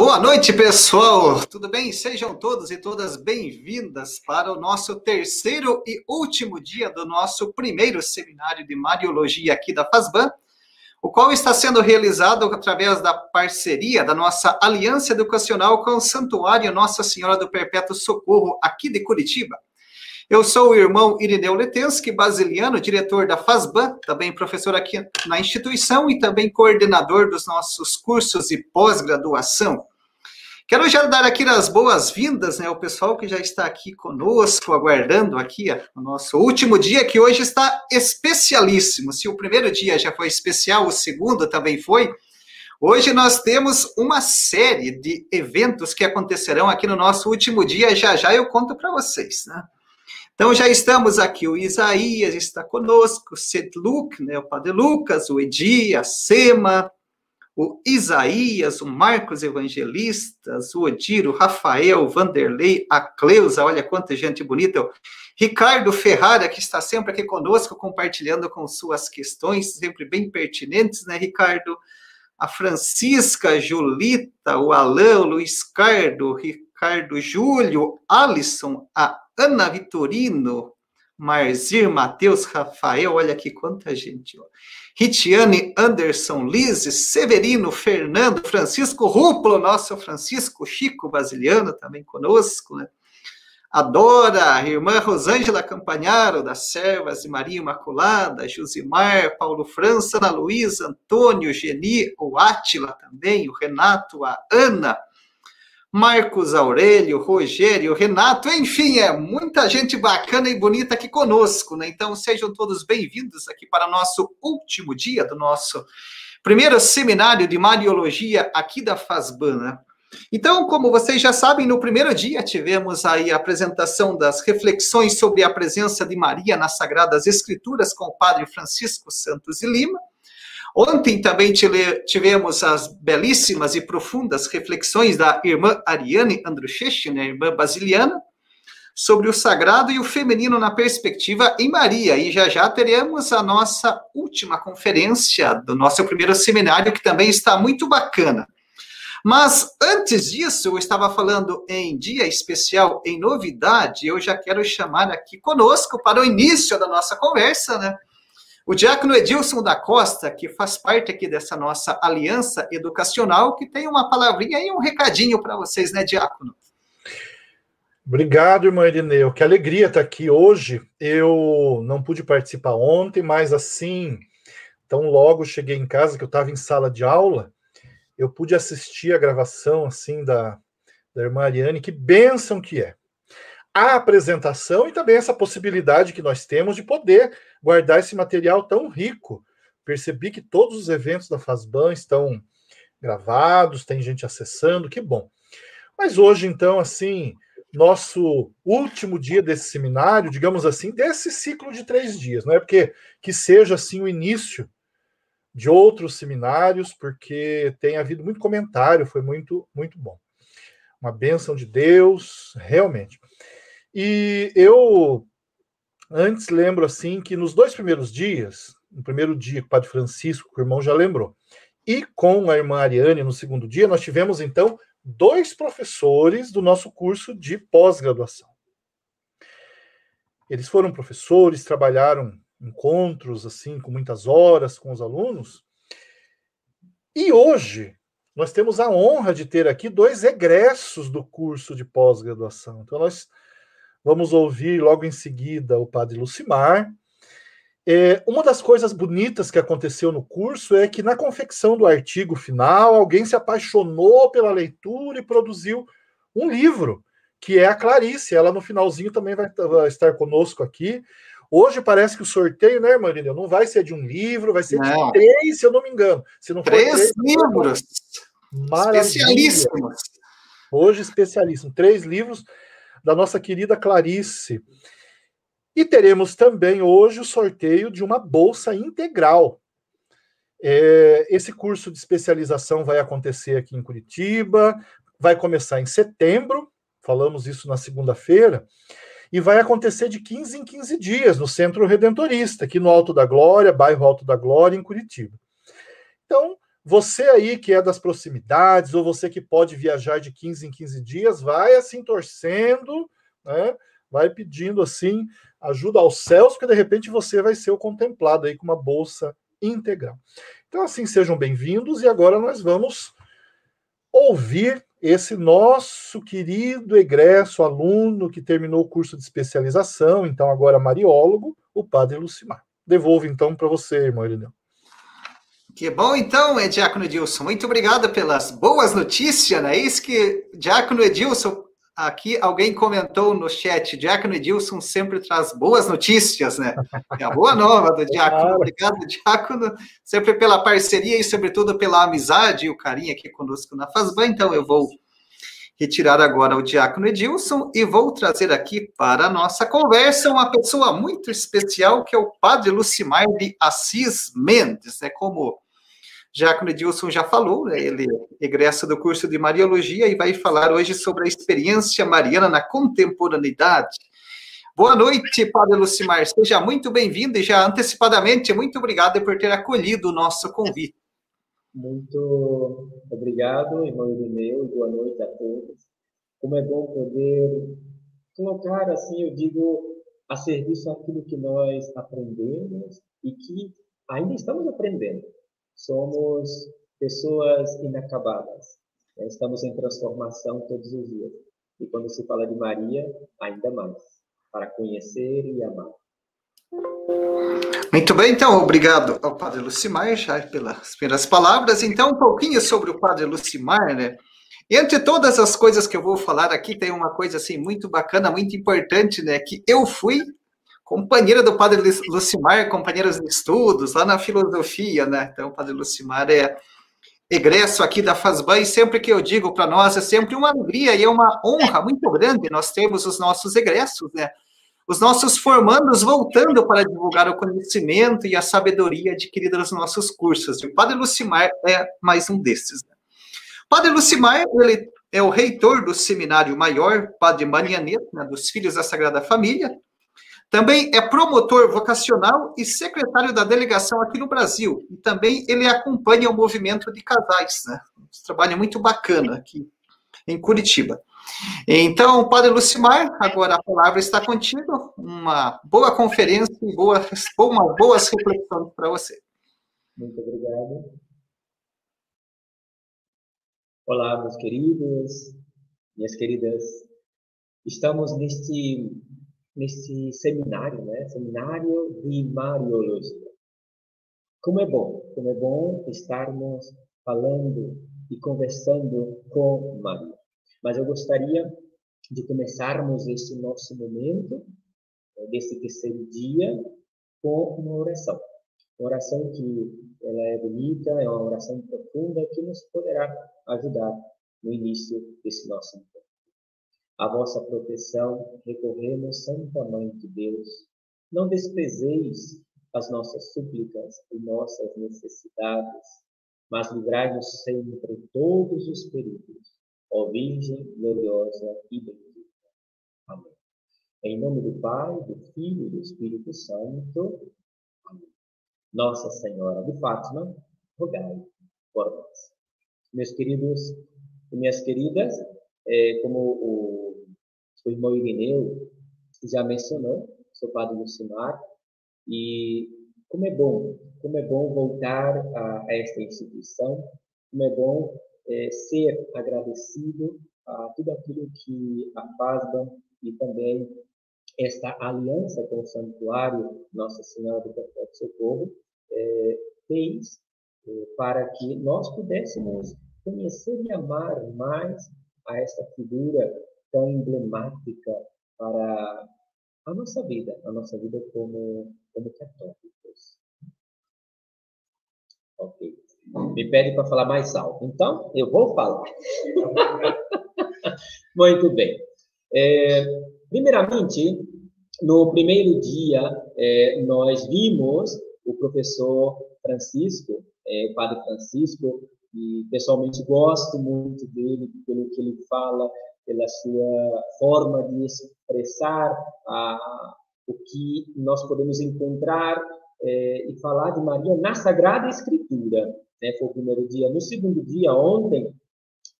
Boa noite, pessoal. Tudo bem? Sejam todos e todas bem-vindas para o nosso terceiro e último dia do nosso primeiro seminário de Mariologia aqui da FASBAN, o qual está sendo realizado através da parceria da nossa Aliança Educacional com o Santuário Nossa Senhora do Perpétuo Socorro aqui de Curitiba. Eu sou o irmão Irineu Letensky, basiliano, diretor da FASBAN, também professor aqui na instituição e também coordenador dos nossos cursos e pós-graduação. Quero já dar aqui as boas-vindas, né, ao pessoal que já está aqui conosco, aguardando aqui o nosso último dia, que hoje está especialíssimo. Se o primeiro dia já foi especial, o segundo também foi. Hoje nós temos uma série de eventos que acontecerão aqui no nosso último dia. Já já eu conto para vocês, né? Então já estamos aqui, o Isaías está conosco, o Sedluk, né, o Padre Lucas, o Edi, a Sema, o Isaías, o Marcos Evangelistas, o Odir, o Rafael, o Vanderlei, a Cleusa, olha quanta gente bonita, o Ricardo Ferrara, que está sempre aqui conosco, compartilhando com suas questões, sempre bem pertinentes, né, Ricardo? A Francisca, a Julita, o Alain, o Luiz Cardo, o Ricardo Júlio, Alisson, a Ana Vitorino, Marzir, Matheus, Rafael, olha aqui quanta gente. Ó. Ritiane, Anderson, Liz, Severino, Fernando, Francisco Ruplo, nosso Francisco Chico Basiliano também conosco, né? Adora, irmã Rosângela Campanharo, das Servas de Maria Imaculada, Josimar, Paulo França, Ana Luísa, Antônio, Geni, o Átila também, o Renato, a Ana, Marcos Aurélio, Rogério, Renato, enfim, é muita gente bacana e bonita aqui conosco, né? Então sejam todos bem-vindos aqui para nosso último dia do nosso primeiro seminário de Mariologia aqui da FASBAN, né? Então, como vocês já sabem, no primeiro dia tivemos aí a apresentação das reflexões sobre a presença de Maria nas Sagradas Escrituras com o padre Francisco Santos de Lima. Ontem também tivemos as belíssimas e profundas reflexões da irmã Ariane Andruchechi, né, irmã basiliana, sobre o sagrado e o feminino na perspectiva em Maria. E já já teremos a nossa última conferência do nosso primeiro seminário, que também está muito bacana. Mas antes disso, eu estava falando em dia especial, em novidade, eu já quero chamar aqui conosco para o início da nossa conversa, né? O diácono Edilson da Costa, que faz parte aqui dessa nossa aliança educacional, que tem uma palavrinha e um recadinho para vocês, né, diácono? Obrigado, irmã Irineu. Que alegria estar aqui hoje. Eu não pude participar ontem, mas assim, tão logo cheguei em casa, que eu estava em sala de aula, eu pude assistir a gravação assim da, da irmã Ariane. Que bênção que é a apresentação e também essa possibilidade que nós temos de poder guardar esse material tão rico. Percebi que todos os eventos da FASBAN estão gravados, tem gente acessando, que bom. Mas hoje, então, assim, nosso último dia desse seminário, digamos assim, desse ciclo de três dias, não é porque que seja assim o início de outros seminários, porque tem havido muito comentário, foi muito, muito bom. Uma bênção de Deus, realmente. E eu antes lembro assim que nos dois primeiros dias, no primeiro dia com o Padre Francisco, que o irmão já lembrou, e com a irmã Ariane no segundo dia, nós tivemos então dois professores do nosso curso de pós-graduação. Eles foram professores, trabalharam encontros assim com muitas horas com os alunos. E hoje nós temos a honra de ter aqui dois egressos do curso de pós-graduação. Então nós Vamos ouvir logo em seguida o padre Lucimar. É, uma das coisas bonitas que aconteceu no curso é que, na confecção do artigo final, alguém se apaixonou pela leitura e produziu um livro, que é a Clarice. Ela, no finalzinho, também vai, vai estar conosco aqui. Hoje parece que o sorteio, né, Marília, não vai ser de um livro, vai ser não. de três, se eu não me engano. Se não três, três livros. Especialíssimos. Hoje, especialíssimo. Três livros da nossa querida Clarice. E teremos também hoje o sorteio de uma bolsa integral. É, esse curso de especialização vai acontecer aqui em Curitiba, vai começar em setembro, falamos isso na segunda-feira, e vai acontecer de 15 em 15 dias no Centro Redentorista, aqui no Alto da Glória, bairro Alto da Glória, em Curitiba. Então, você aí que é das proximidades, ou você que pode viajar de 15 em 15 dias, vai assim torcendo, né? vai pedindo assim ajuda aos céus, porque de repente você vai ser o contemplado aí com uma bolsa integral. Então, assim, sejam bem-vindos, e agora nós vamos ouvir esse nosso querido egresso aluno que terminou o curso de especialização, então agora mariólogo, o padre Lucimar. Devolvo então para você, irmão Irineu. Que bom, então, Diácono Edilson. Muito obrigado pelas boas notícias, né? Isso que Diácono Edilson, aqui alguém comentou no chat, Diácono Edilson sempre traz boas notícias, né? É a boa nova do Diácono. Obrigado, Diácono, sempre pela parceria e, sobretudo, pela amizade e o carinho aqui conosco na Fazban. Então, eu vou retirar agora o Diácono Edilson e vou trazer aqui para a nossa conversa uma pessoa muito especial, que é o Padre Lucimar de Assis Mendes, né? Como Diácono Edilson já falou, né? ele egressa do curso de Mariologia e vai falar hoje sobre a experiência mariana na contemporaneidade. Boa noite, Padre Lucimar, seja muito bem-vindo e já antecipadamente, muito obrigado por ter acolhido o nosso convite. Muito obrigado, irmão Irineu, boa noite a todos. Como é bom poder colocar, assim, eu digo, a serviço aquilo que nós aprendemos e que ainda estamos aprendendo. Somos pessoas inacabadas, né? estamos em transformação todos os dias. E quando se fala de Maria, ainda mais, para conhecer e amar. Muito bem, então, obrigado ao Padre Lucimar já pelas primeiras palavras. Então, um pouquinho sobre o Padre Lucimar, né? Entre todas as coisas que eu vou falar aqui, tem uma coisa assim muito bacana, muito importante, né? Que eu fui companheira do Padre Lucimar, companheiros de estudos lá na filosofia, né? Então, o Padre Lucimar é egresso aqui da Fazban e sempre que eu digo para nós é sempre uma alegria e é uma honra muito grande nós termos os nossos egressos, né? Os nossos formandos voltando para divulgar o conhecimento e a sabedoria adquirida nos nossos cursos. o Padre Lucimar é mais um desses. Né? Padre Lucimar, ele é o reitor do Seminário Maior, Padre Marianeto, né, dos Filhos da Sagrada Família. Também é promotor vocacional e secretário da delegação aqui no Brasil. E também ele acompanha o movimento de casais, né? Um trabalho muito bacana aqui em Curitiba. Então, Padre Lucimar, agora a palavra está contigo. Uma boa conferência e boas, uma boas reflexões para você. Muito obrigado. Olá, meus queridos, minhas queridas. Estamos neste, neste seminário, né? Seminário de Mariologia. Como é bom, como é bom estarmos falando e conversando com Maria. Mas eu gostaria de começarmos este nosso momento, eh, desse terceiro dia, com uma oração. Uma oração que ela é bonita, é uma oração profunda que nos poderá ajudar no início desse nosso encontro. A vossa proteção recorremos, Santa Mãe de Deus. Não desprezeis as nossas súplicas e nossas necessidades, mas livrai-nos sempre todos os perigos ó Virgem gloriosa e bendita. Amém. Em nome do Pai, do Filho e do Espírito Santo. Amém. Nossa Senhora de Fátima, rogai por nós. Meus queridos e minhas queridas, é, como o, o irmão Irineu já mencionou, sou padre Lucimar, e como é bom, como é bom voltar a, a esta instituição, como é bom é, ser agradecido a tudo aquilo que a FASBA e também esta aliança com o Santuário Nossa Senhora do Perpétuo Socorro é, fez é, para que nós pudéssemos conhecer e amar mais a esta figura tão emblemática para a nossa vida, a nossa vida como, como católicos. Ok me pede para falar mais alto. Então, eu vou falar. Muito bem. É, primeiramente, no primeiro dia, é, nós vimos o professor Francisco, é, o padre Francisco, e pessoalmente gosto muito dele, pelo que ele fala, pela sua forma de expressar a, o que nós podemos encontrar é, e falar de Maria na Sagrada Escritura. Né? Foi o primeiro dia. No segundo dia, ontem,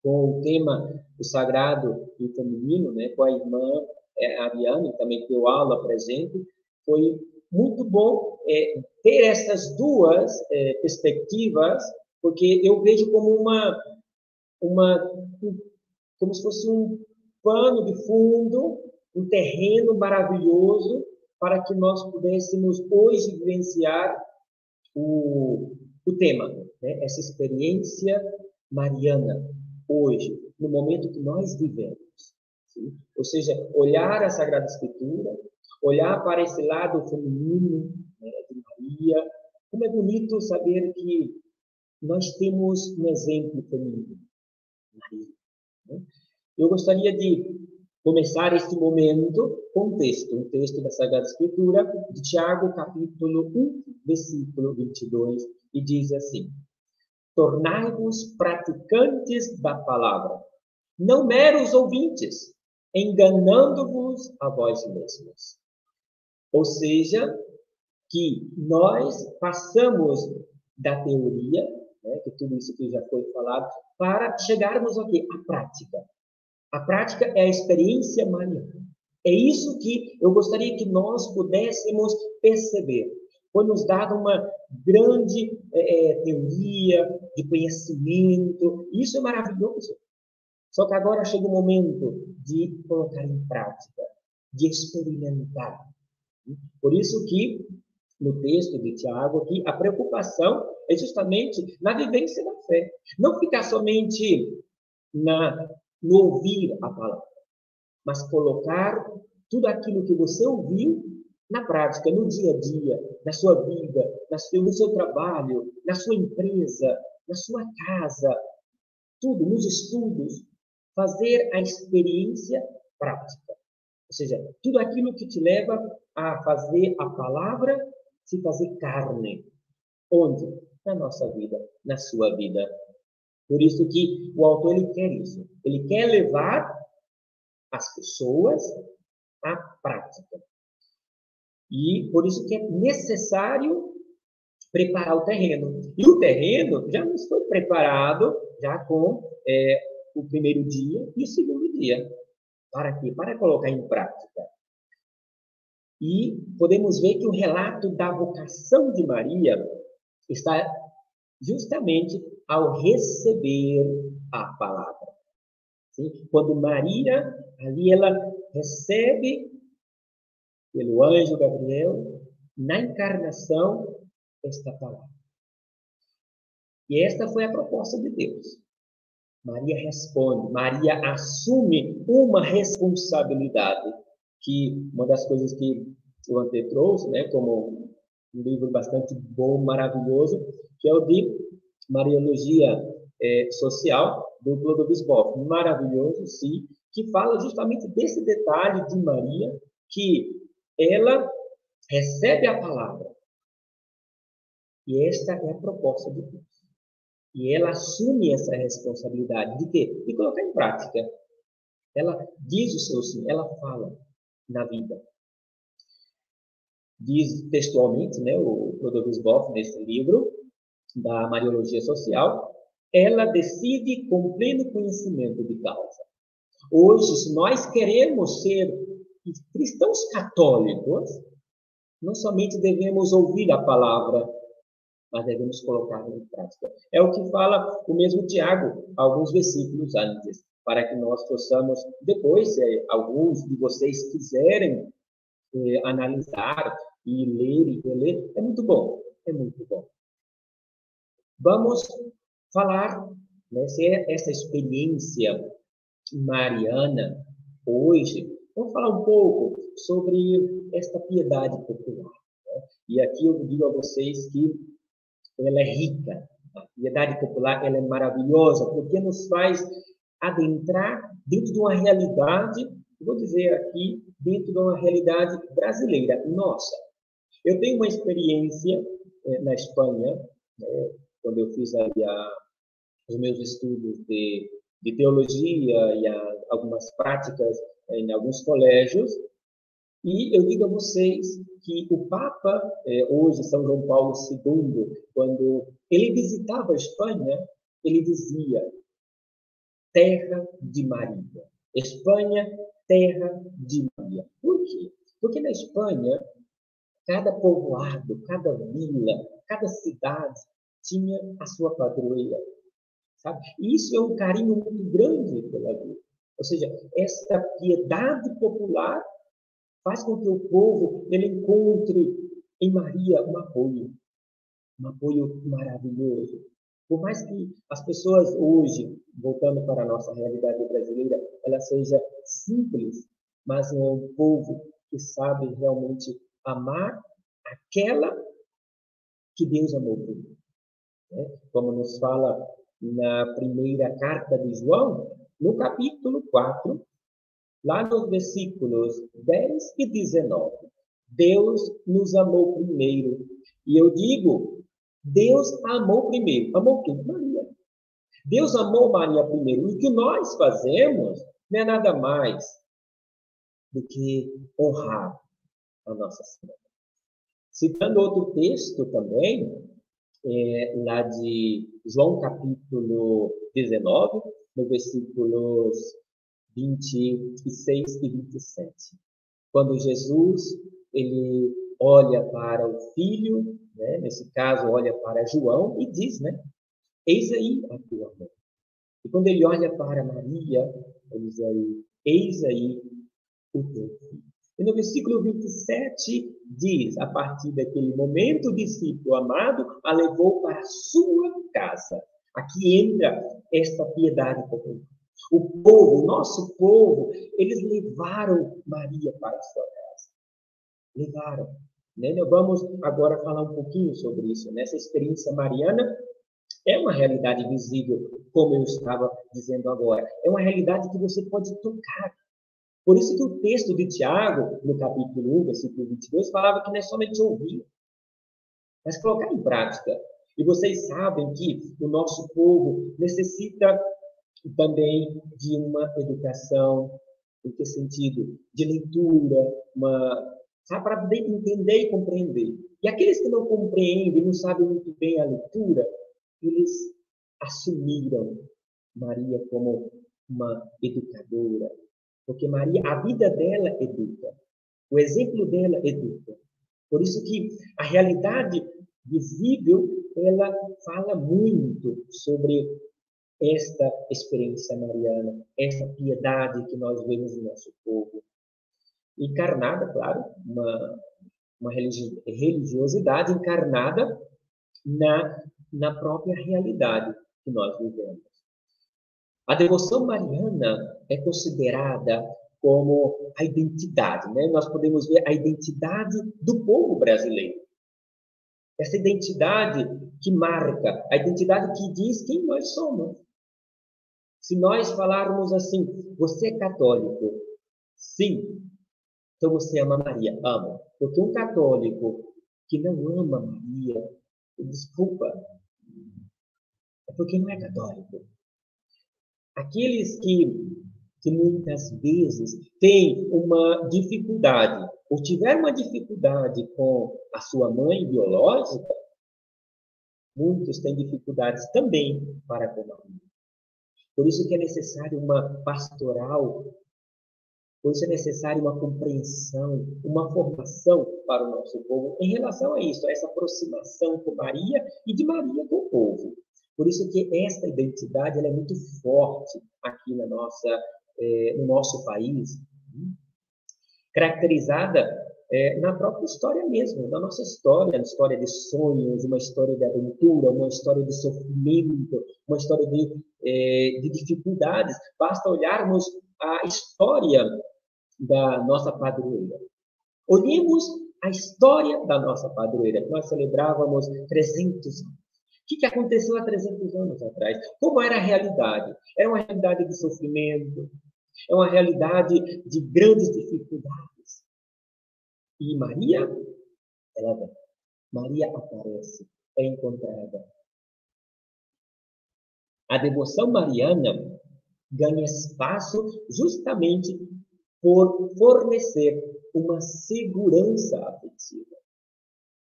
com o tema o sagrado e feminino, né? Com a irmã é, Ariane, também deu aula presente, foi muito bom é, ter essas duas é, perspectivas, porque eu vejo como uma, uma, como se fosse um pano de fundo, um terreno maravilhoso para que nós pudéssemos hoje vivenciar o, o tema, né? essa experiência mariana, hoje, no momento que nós vivemos. Sim? Ou seja, olhar a Sagrada Escritura, olhar para esse lado feminino né, de Maria. Como é bonito saber que nós temos um exemplo feminino, Maria. Né? Eu gostaria de começar este momento com um texto, um texto da Sagrada Escritura, de Tiago, capítulo 1, versículo 22, e diz assim: Tornai-vos praticantes da palavra, não meros ouvintes, enganando-vos a vós mesmos. Ou seja, que nós passamos da teoria, né, que tudo isso que já foi falado, para chegarmos aqui à prática. A prática é a experiência mariana. É isso que eu gostaria que nós pudéssemos perceber. Foi nos dada uma grande é, é teoria de conhecimento, isso é maravilhoso. Só que agora chega o momento de colocar em prática, de experimentar. Por isso que no texto de Tiago aqui, a preocupação é justamente na vivência da fé. Não ficar somente na, no ouvir a palavra, mas colocar tudo aquilo que você ouviu na prática, no dia a dia, na sua vida, no seu trabalho, na sua empresa, na sua casa, tudo, nos estudos, fazer a experiência prática. Ou seja, tudo aquilo que te leva a fazer a palavra se fazer carne. Onde? Na nossa vida, na sua vida. Por isso que o autor ele quer isso. Ele quer levar as pessoas à prática. E por isso que é necessário preparar o terreno. E o terreno já nos foi preparado já com é, o primeiro dia e o segundo dia. Para quê? Para colocar em prática. E podemos ver que o relato da vocação de Maria está justamente ao receber a palavra. Sim? Quando Maria, ali ela recebe pelo anjo Gabriel, na encarnação, esta palavra. E esta foi a proposta de Deus. Maria responde, Maria assume uma responsabilidade, que uma das coisas que o Ante trouxe, né, como um livro bastante bom, maravilhoso, que é o de Mariologia é, Social, do Clodovis Boff. Maravilhoso, sim, que fala justamente desse detalhe de Maria, que ela recebe a palavra. E esta é a proposta de Deus. E ela assume essa responsabilidade de quê? De colocar em prática. Ela diz o seu sim, ela fala na vida. Diz textualmente, né, o Clodovis Boff, nesse livro, da Mariologia Social, ela decide com pleno conhecimento de causa. Hoje, se nós queremos ser cristãos católicos, não somente devemos ouvir a palavra, mas devemos colocar em prática. É o que fala o mesmo Tiago, alguns versículos antes, para que nós possamos, depois, se alguns de vocês quiserem eh, analisar e ler e reler, é muito bom, é muito bom. Vamos falar né, se é essa experiência mariana hoje. Vamos falar um pouco sobre esta piedade popular. Né? E aqui eu digo a vocês que ela é rica. A piedade popular ela é maravilhosa porque nos faz adentrar dentro de uma realidade, vou dizer aqui, dentro de uma realidade brasileira, nossa. Eu tenho uma experiência eh, na Espanha, né, quando eu fiz ali a, os meus estudos de, de teologia e a, algumas práticas em alguns colégios, E eu digo a vocês que o Papa, é, hoje, São João Paulo II, quando ele visitava a Espanha, ele dizia: Terra de Maria. Espanha, terra de Maria. Por quê? Porque na Espanha, cada povoado, cada vila, cada cidade tinha a sua padroeira. Sabe? E isso é um carinho muito grande pela vida. Ou seja, essa piedade popular faz com que o povo ele encontre em Maria um apoio, um apoio maravilhoso. Por mais que as pessoas hoje, voltando para a nossa realidade brasileira, ela seja simples, mas é um povo que sabe realmente amar aquela que Deus amou primeiro. Né? Como nos fala na primeira carta de João, no capítulo 4, lá nos versículos 10 e 19. Deus nos amou primeiro. E eu digo, Deus amou primeiro. Amou quem? Maria. Deus amou Maria primeiro. E o que nós fazemos não é nada mais do que honrar a Nossa Senhora. Citando outro texto também, é, lá de João capítulo 19, no versículos 26 e 27. Quando Jesus ele olha para o filho, né, nesse caso olha para João e diz, né, eis aí a tua mãe. E quando ele olha para Maria, ele diz aí, eis aí o teu filho. E no versículo 27 diz, a partir daquele momento, o discípulo amado a levou para sua casa. Aqui entra esta piedade popular. O povo, o nosso povo, eles levaram Maria para a sua casa. Levaram. Né? Vamos agora falar um pouquinho sobre isso. Nessa experiência mariana, é uma realidade visível, como eu estava dizendo agora. É uma realidade que você pode tocar. Por isso que o texto de Tiago, no capítulo 1, versículo 22, falava que não é somente ouvir, mas colocar em prática. E vocês sabem que o nosso povo necessita também de uma educação, em que sentido? De leitura, uma, para poder entender e compreender. E aqueles que não compreendem, não sabem muito bem a leitura, eles assumiram Maria como uma educadora, porque Maria, a vida dela educa. O exemplo dela educa. Por isso que a realidade visível, ela fala muito sobre esta experiência mariana, esta piedade que nós vemos no nosso povo. Encarnada, claro, uma, uma religiosidade encarnada na, na própria realidade que nós vivemos. A devoção mariana é considerada como a identidade, né? Nós podemos ver a identidade do povo brasileiro. Essa identidade que marca, a identidade que diz quem nós somos. Se nós falarmos assim, você é católico? Sim. Então você ama Maria? Ama. Porque um católico que não ama Maria, desculpa, é porque não é católico. Aqueles que, que muitas vezes têm uma dificuldade, ou tiveram uma dificuldade com a sua mãe biológica, muitos têm dificuldades também para com a mãe. Por isso que é necessário uma pastoral, por isso é necessário uma compreensão, uma formação para o nosso povo em relação a isso, a essa aproximação com Maria e de Maria com o povo. Por isso que esta identidade é muito forte aqui na nossa, é, no nosso país, caracterizada é, na própria história mesmo, na nossa história, na história de sonhos, uma história de aventura, uma história de sofrimento, uma história de, é, de dificuldades. Basta olharmos a história da nossa padroeira. Olhemos a história da nossa padroeira. Nós celebrávamos 300 anos que, que aconteceu há 300 anos atrás? Como era a realidade? Era uma realidade de sofrimento, é uma realidade de grandes dificuldades. E Maria, ela vem. Maria aparece, é encontrada. A devoção mariana ganha espaço justamente por fornecer uma segurança afetiva.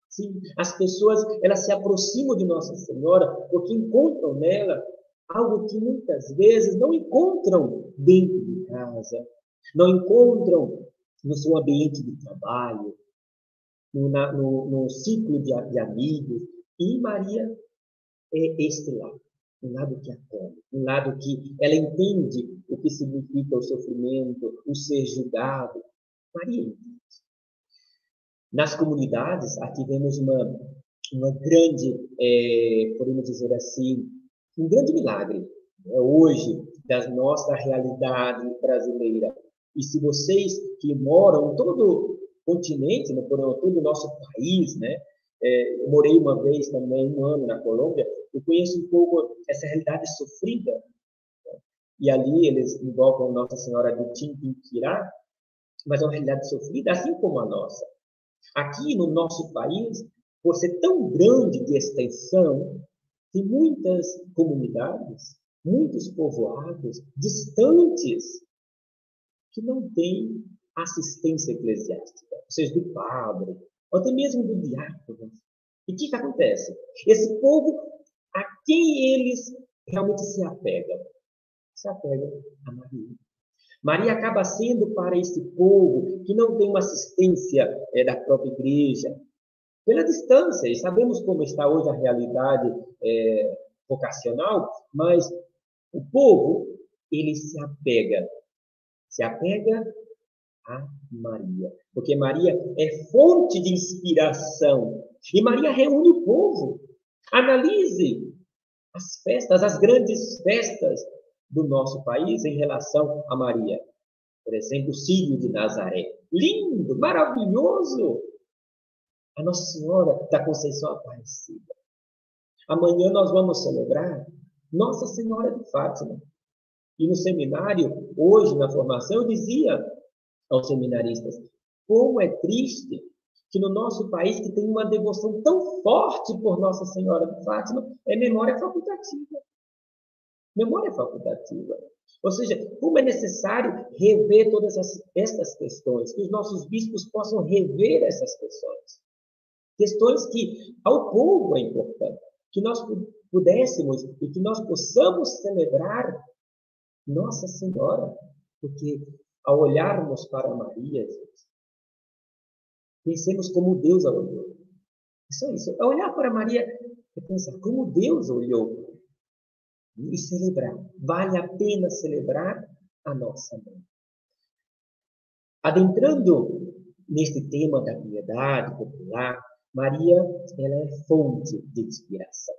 Sim, as pessoas elas se aproximam de Nossa Senhora porque encontram nela algo que muitas vezes não encontram dentro de casa, não encontram no seu ambiente de trabalho, no, na, no, no ciclo de, de, amigos. E Maria é este lado, um lado que acolhe, um lado que ela entende o que significa o sofrimento, o ser julgado. Maria entende. Nas comunidades, aqui vemos uma, uma grande, é, podemos dizer assim, um grande milagre né, hoje da nossa realidade brasileira. E se vocês que moram em todo o continente, né, por todo o nosso país, né, é, eu morei uma vez também, um ano na Colômbia, eu conheço um pouco essa realidade sofrida. Né, e ali eles invocam Nossa Senhora de Timpiquirá, mas é uma realidade sofrida, assim como a nossa. Aqui no nosso país, por ser tão grande de extensão, tem muitas comunidades, muitos povoados distantes que não têm assistência eclesiástica, ou seja, do padre, ou até mesmo do diácono. E o que, que acontece? Esse povo, a quem eles realmente se apegam? Se apegam a Maria. Maria acaba sendo para esse povo que não tem uma assistência é, da própria igreja, pela distância, e sabemos como está hoje a realidade é, vocacional, mas o povo, ele se apega, se apega a Maria, porque Maria é fonte de inspiração, e Maria reúne o povo. Analise as festas, as grandes festas do nosso país em relação a Maria. Por exemplo, o Sírio de Nazaré. Lindo, maravilhoso a Nossa Senhora da Conceição Aparecida. Amanhã nós vamos celebrar Nossa Senhora de Fátima. E no seminário, hoje na formação, eu dizia aos seminaristas: como é triste que no nosso país, que tem uma devoção tão forte por Nossa Senhora de Fátima, é memória facultativa. Memória facultativa. Ou seja, como é necessário rever todas essas questões, que os nossos bispos possam rever essas questões. Questões que ao povo é importante, que nós pudéssemos e que nós possamos celebrar Nossa Senhora, porque ao olharmos para Maria, gente, pensemos como Deus a olhou. Isso é isso. Ao olhar para Maria, é pensar como Deus olhou e celebrar. Vale a pena celebrar a nossa mãe. Adentrando neste tema da piedade popular, Maria, ela é fonte de inspiração.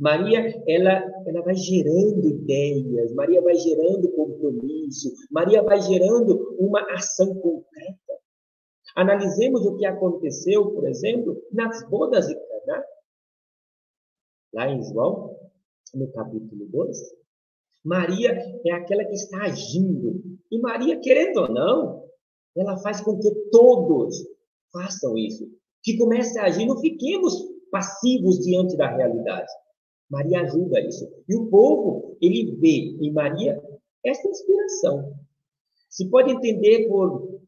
Maria, ela, ela vai gerando ideias, Maria vai gerando compromisso, Maria vai gerando uma ação concreta. Analisemos o que aconteceu, por exemplo, nas bodas de Caná. Lá em João, no capítulo 2. Maria é aquela que está agindo. E Maria, querendo ou não, ela faz com que todos façam isso que comece a agir, não fiquemos passivos diante da realidade. Maria ajuda isso. E o povo, ele vê em Maria essa inspiração. Se pode entender por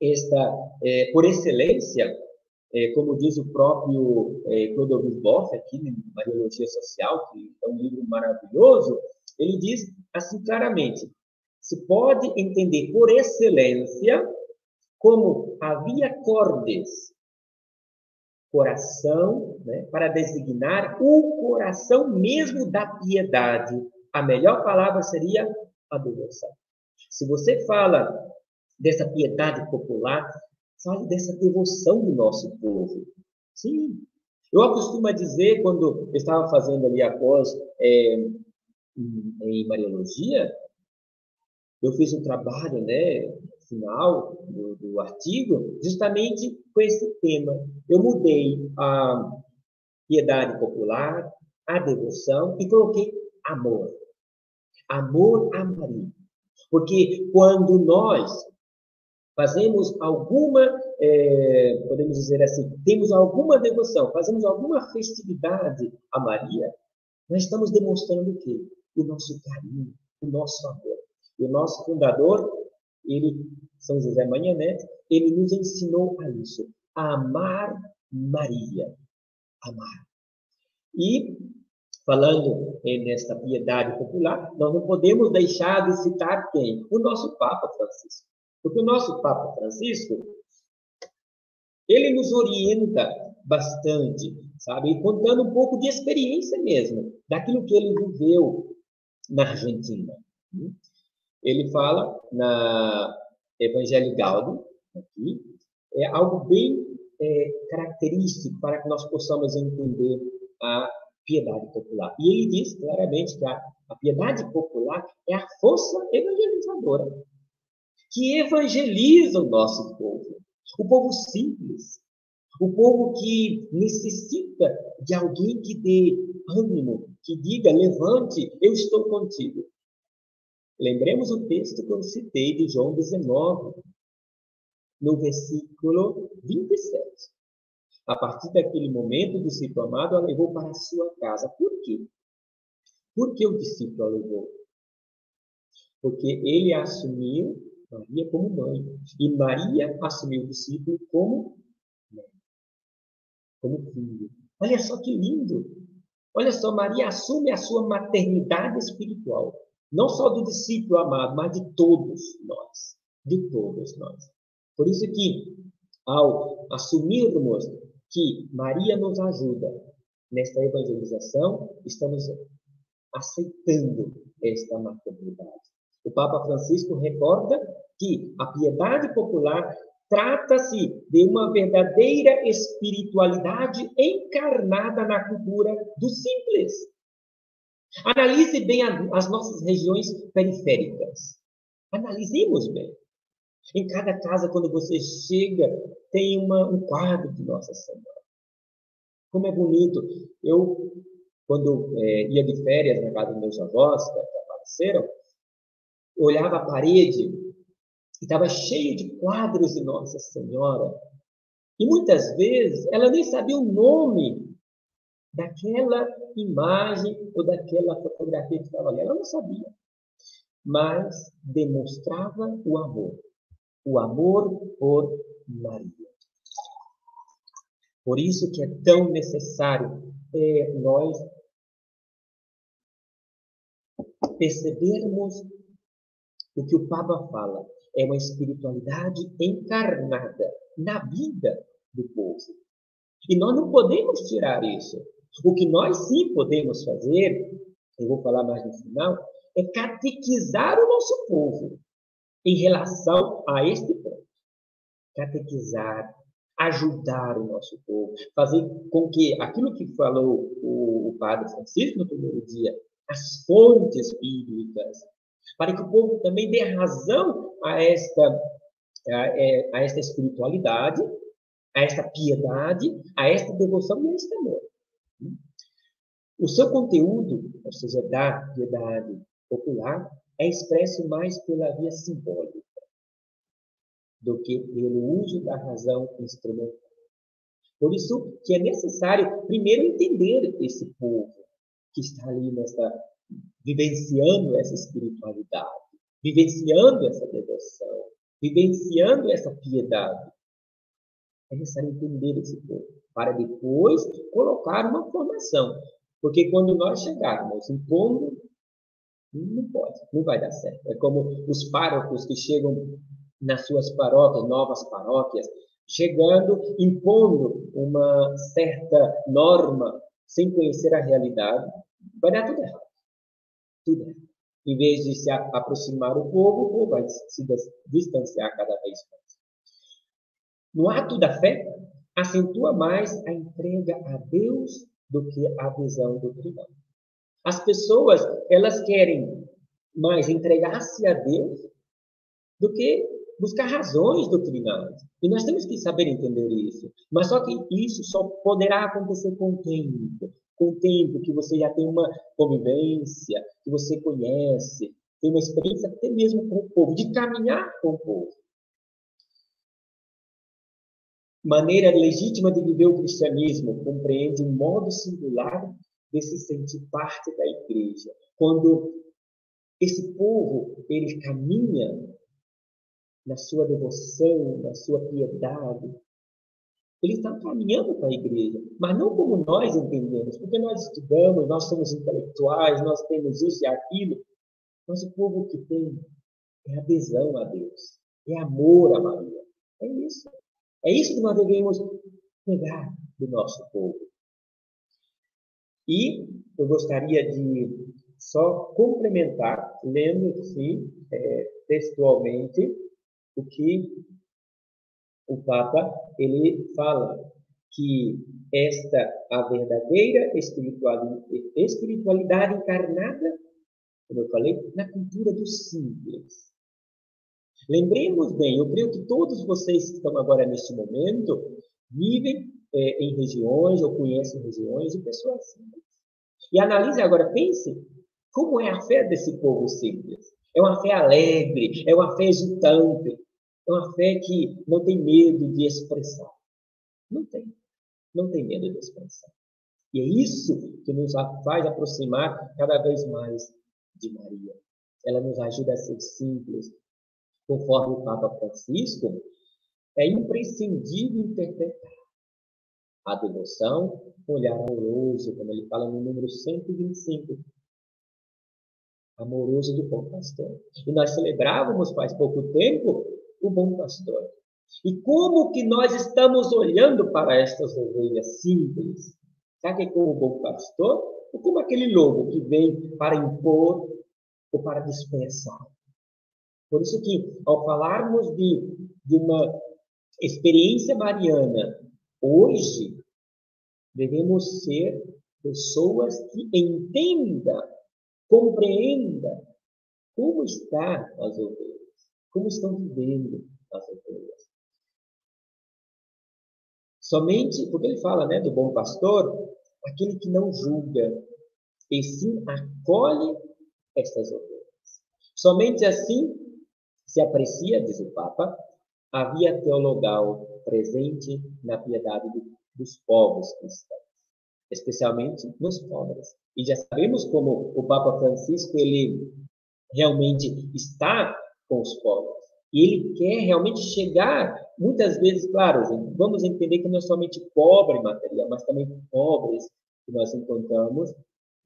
esta, é, por excelência, é, como diz o próprio é, Clodovis Boff, aqui em Mariologia Social, que é um livro maravilhoso, ele diz assim claramente, se pode entender por excelência como havia cordes coração, né, para designar o coração mesmo da piedade. A melhor palavra seria a devoção. Se você fala dessa piedade popular, fale dessa devoção do nosso povo. Sim. Eu costumo dizer, quando eu estava fazendo ali após é, em Mariologia, eu fiz um trabalho, né, final do, do artigo, justamente com esse tema. Eu mudei a piedade popular, a devoção e coloquei amor. Amor a Maria. Porque quando nós fazemos alguma, é, podemos dizer assim, temos alguma devoção, fazemos alguma festividade a Maria, nós estamos demonstrando o quê? O nosso carinho, o nosso amor. E o nosso fundador ele, São José Manhanete, ele nos ensinou a isso, a amar Maria, amar. E falando nesta piedade popular, nós não podemos deixar de citar quem? O nosso Papa Francisco. Porque o nosso Papa Francisco, ele nos orienta bastante, sabe? E contando um pouco de experiência mesmo, daquilo que ele viveu na Argentina. Ele fala na Evangelho Gaudium, aqui, é algo bem é, característico para que nós possamos entender a piedade popular. E ele diz claramente que a, a piedade popular é a força evangelizadora que evangeliza o nosso povo, o povo simples, o povo que necessita de alguém que dê ânimo, que diga: levante, eu estou contigo. Lembremos o texto que eu citei de João 19, no versículo 27. A partir daquele momento, o discípulo amado a levou para a sua casa. Por quê? Por que o discípulo a levou? Porque ele assumiu Maria como mãe. E Maria assumiu o discípulo como mãe, como filho. Olha só que lindo! Olha só, Maria assume a sua maternidade espiritual. Não só do discípulo amado, mas de todos nós. De todos nós. Por isso que, ao assumirmos que Maria nos ajuda nesta evangelização, estamos aceitando esta maternidade. O Papa Francisco recorda que a piedade popular trata-se de uma verdadeira espiritualidade encarnada na cultura do simples. Analise bem as nossas regiões periféricas. Analisemos bem. Em cada casa, quando você chega, tem uma, um quadro de Nossa Senhora. Como é bonito. Eu, quando é, ia de férias na casa dos meus avós, que apareceram, olhava a parede e estava cheio de quadros de Nossa Senhora. E muitas vezes ela nem sabia o nome daquela imagem ou daquela fotografia que estava ali. Ela não sabia. Mas demonstrava o amor. O amor por Maria. Por isso que é tão necessário é, nós percebermos o que o Papa fala é uma espiritualidade encarnada na vida do povo. E nós não podemos tirar isso. O que nós sim podemos fazer, eu vou falar mais no final, é catequizar o nosso povo em relação a este ponto. Catequizar, ajudar o nosso povo, fazer com que aquilo que falou o, Padre Francisco no primeiro dia, as fontes bíblicas, para que o povo também dê razão a esta, a, é, a esta espiritualidade, a esta piedade, a esta devoção e a este amor. O seu conteúdo, ou seja, da piedade popular, é expresso mais pela via simbólica do que pelo uso da razão instrumental. Por isso que é necessário primeiro entender esse povo que está ali nessa vivenciando essa espiritualidade, vivenciando essa devoção, vivenciando essa piedade. É necessário entender esse povo, para depois colocar uma formação. Porque quando nós chegarmos impondo, não pode, não vai dar certo. É como os párocos que chegam nas suas paróquias, novas paróquias, chegando, impondo uma certa norma sem conhecer a realidade, vai dar tudo errado tudo. Em vez de se aproximar o povo, o povo vai se distanciar cada vez mais. No ato da fé, acentua mais a entrega a Deus do que a visão do tribunal. As pessoas, elas querem mais entregar-se a Deus do que buscar razões doutrinárias. E nós temos que saber entender isso. Mas só que isso só poderá acontecer com o tempo com o tempo, que você já tem uma convivência, que você conhece, tem uma experiência até mesmo com o povo, de caminhar com o povo. Maneira legítima de viver o cristianismo compreende um modo singular de se sentir parte da igreja. Quando esse povo ele caminha na sua devoção, na sua piedade. Ele está caminhando para a igreja, mas não como nós entendemos, porque nós estudamos, nós somos intelectuais, nós temos isso e aquilo. Mas o povo que tem é adesão a Deus, é amor a Maria. É isso. É isso que nós devemos pegar do nosso povo. E eu gostaria de só complementar, lendo sim, é, textualmente, o que o Papa ele fala que esta a verdadeira espiritualidade, encarnada, como eu falei, na cultura do simples. Lembremos bem, eu creio que todos vocês que estão agora neste momento vivem é, em regiões ou conhecem regiões de pessoas simples. E analise agora, pense como é a fé desse povo simples. É uma fé alegre, é uma fé exultante, é uma fé que não tem medo de expressar. Não tem. Não tem medo de expressar. E é isso que nos faz aproximar cada vez mais de Maria. Ela nos ajuda a ser simples. Conforme o Papa Francisco, é imprescindível interpretar a devoção olhar amoroso, como ele fala no número 125 amoroso do bom pastor. E nós celebrávamos faz pouco tempo o bom pastor. E como que nós estamos olhando para estas ovelhas simples? Sabe que como o bom pastor? Ou como aquele lobo que vem para impor ou para dispensar? Por isso que, ao falarmos de, de uma experiência mariana, hoje, devemos ser pessoas que entendam compreenda como está as ovelhas, como estão vivendo as ovelhas. Somente, porque ele fala né, do bom pastor, aquele que não julga, e sim acolhe estas ovelhas. Somente assim se aprecia, diz o Papa, a via teologal presente na piedade dos povos cristãos, especialmente nos pobres. E já sabemos como o Papa Francisco ele realmente está com os pobres. E ele quer realmente chegar, muitas vezes, claro, gente, vamos entender que não é somente pobre material, mas também pobres que nós encontramos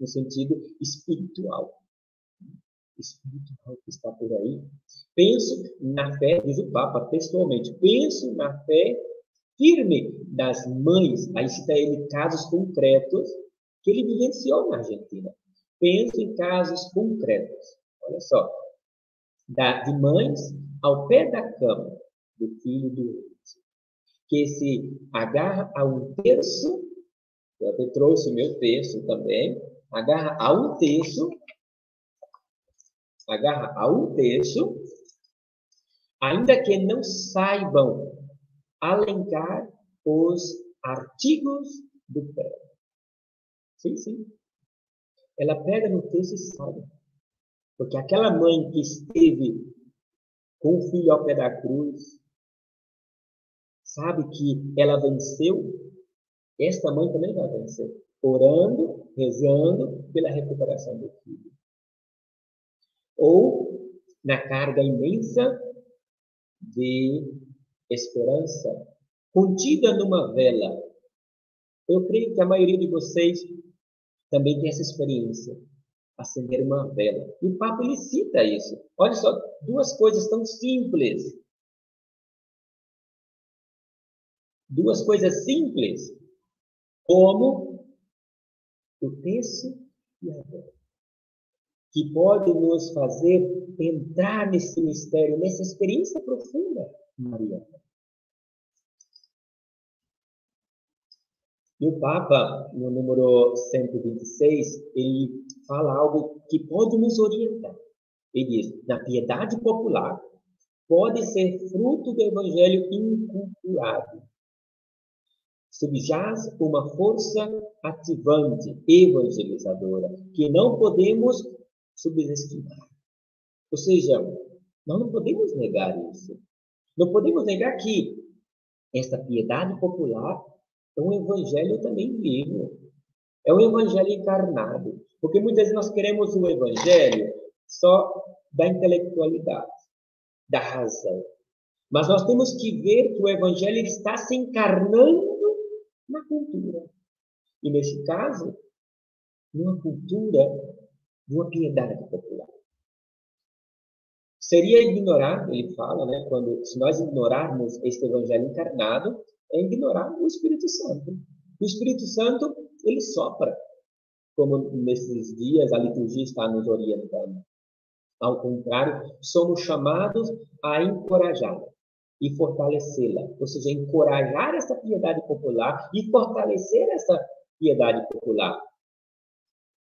no sentido espiritual. Espiritual que está por aí. Penso na fé, diz o Papa textualmente, penso na fé firme das mães, aí cita ele casos concretos que ele vivenciou na Argentina. Penso em casos concretos. Olha só. Da, de mães ao pé da cama do filho do que se agarra a um terço, eu até trouxe o meu terço também, agarra a um terço, agarra a um terço, ainda que não saibam alencar os artigos do pé. Sim, sim. Ela pega no texto e sabe. Porque aquela mãe que esteve com o filho ao pé da cruz, sabe que ela venceu, esta mãe também vai vencer. Orando, rezando pela recuperação do filho. Ou na carga imensa de esperança contida numa vela. Eu creio que a maioria de vocês também tem essa experiência, acender uma vela. E o Papa ele cita isso. Olha só, duas coisas tão simples. Duas coisas simples, como o texto e a vela, que pode nos fazer entrar nesse mistério, nessa experiência profunda, Maria. E o Papa, no número 126, ele fala algo que pode nos orientar. Ele diz: na piedade popular pode ser fruto do evangelho inculturado. Subjaz uma força ativante, evangelizadora, que não podemos subestimar. Ou seja, nós não podemos negar isso. Não podemos negar que esta piedade popular é um evangelho também vivo. É um evangelho encarnado. Porque muitas vezes nós queremos um evangelho só da intelectualidade, da razão. Mas nós temos que ver que o evangelho está se encarnando na cultura. E nesse caso, numa cultura de uma piedade popular. Seria ignorar, ele fala, né, quando se nós ignorarmos este evangelho encarnado, é ignorar o Espírito Santo. O Espírito Santo, ele sopra, como nesses dias a liturgia está nos orientando. Ao contrário, somos chamados a encorajá-la e fortalecê-la, ou seja, encorajar essa piedade popular e fortalecer essa piedade popular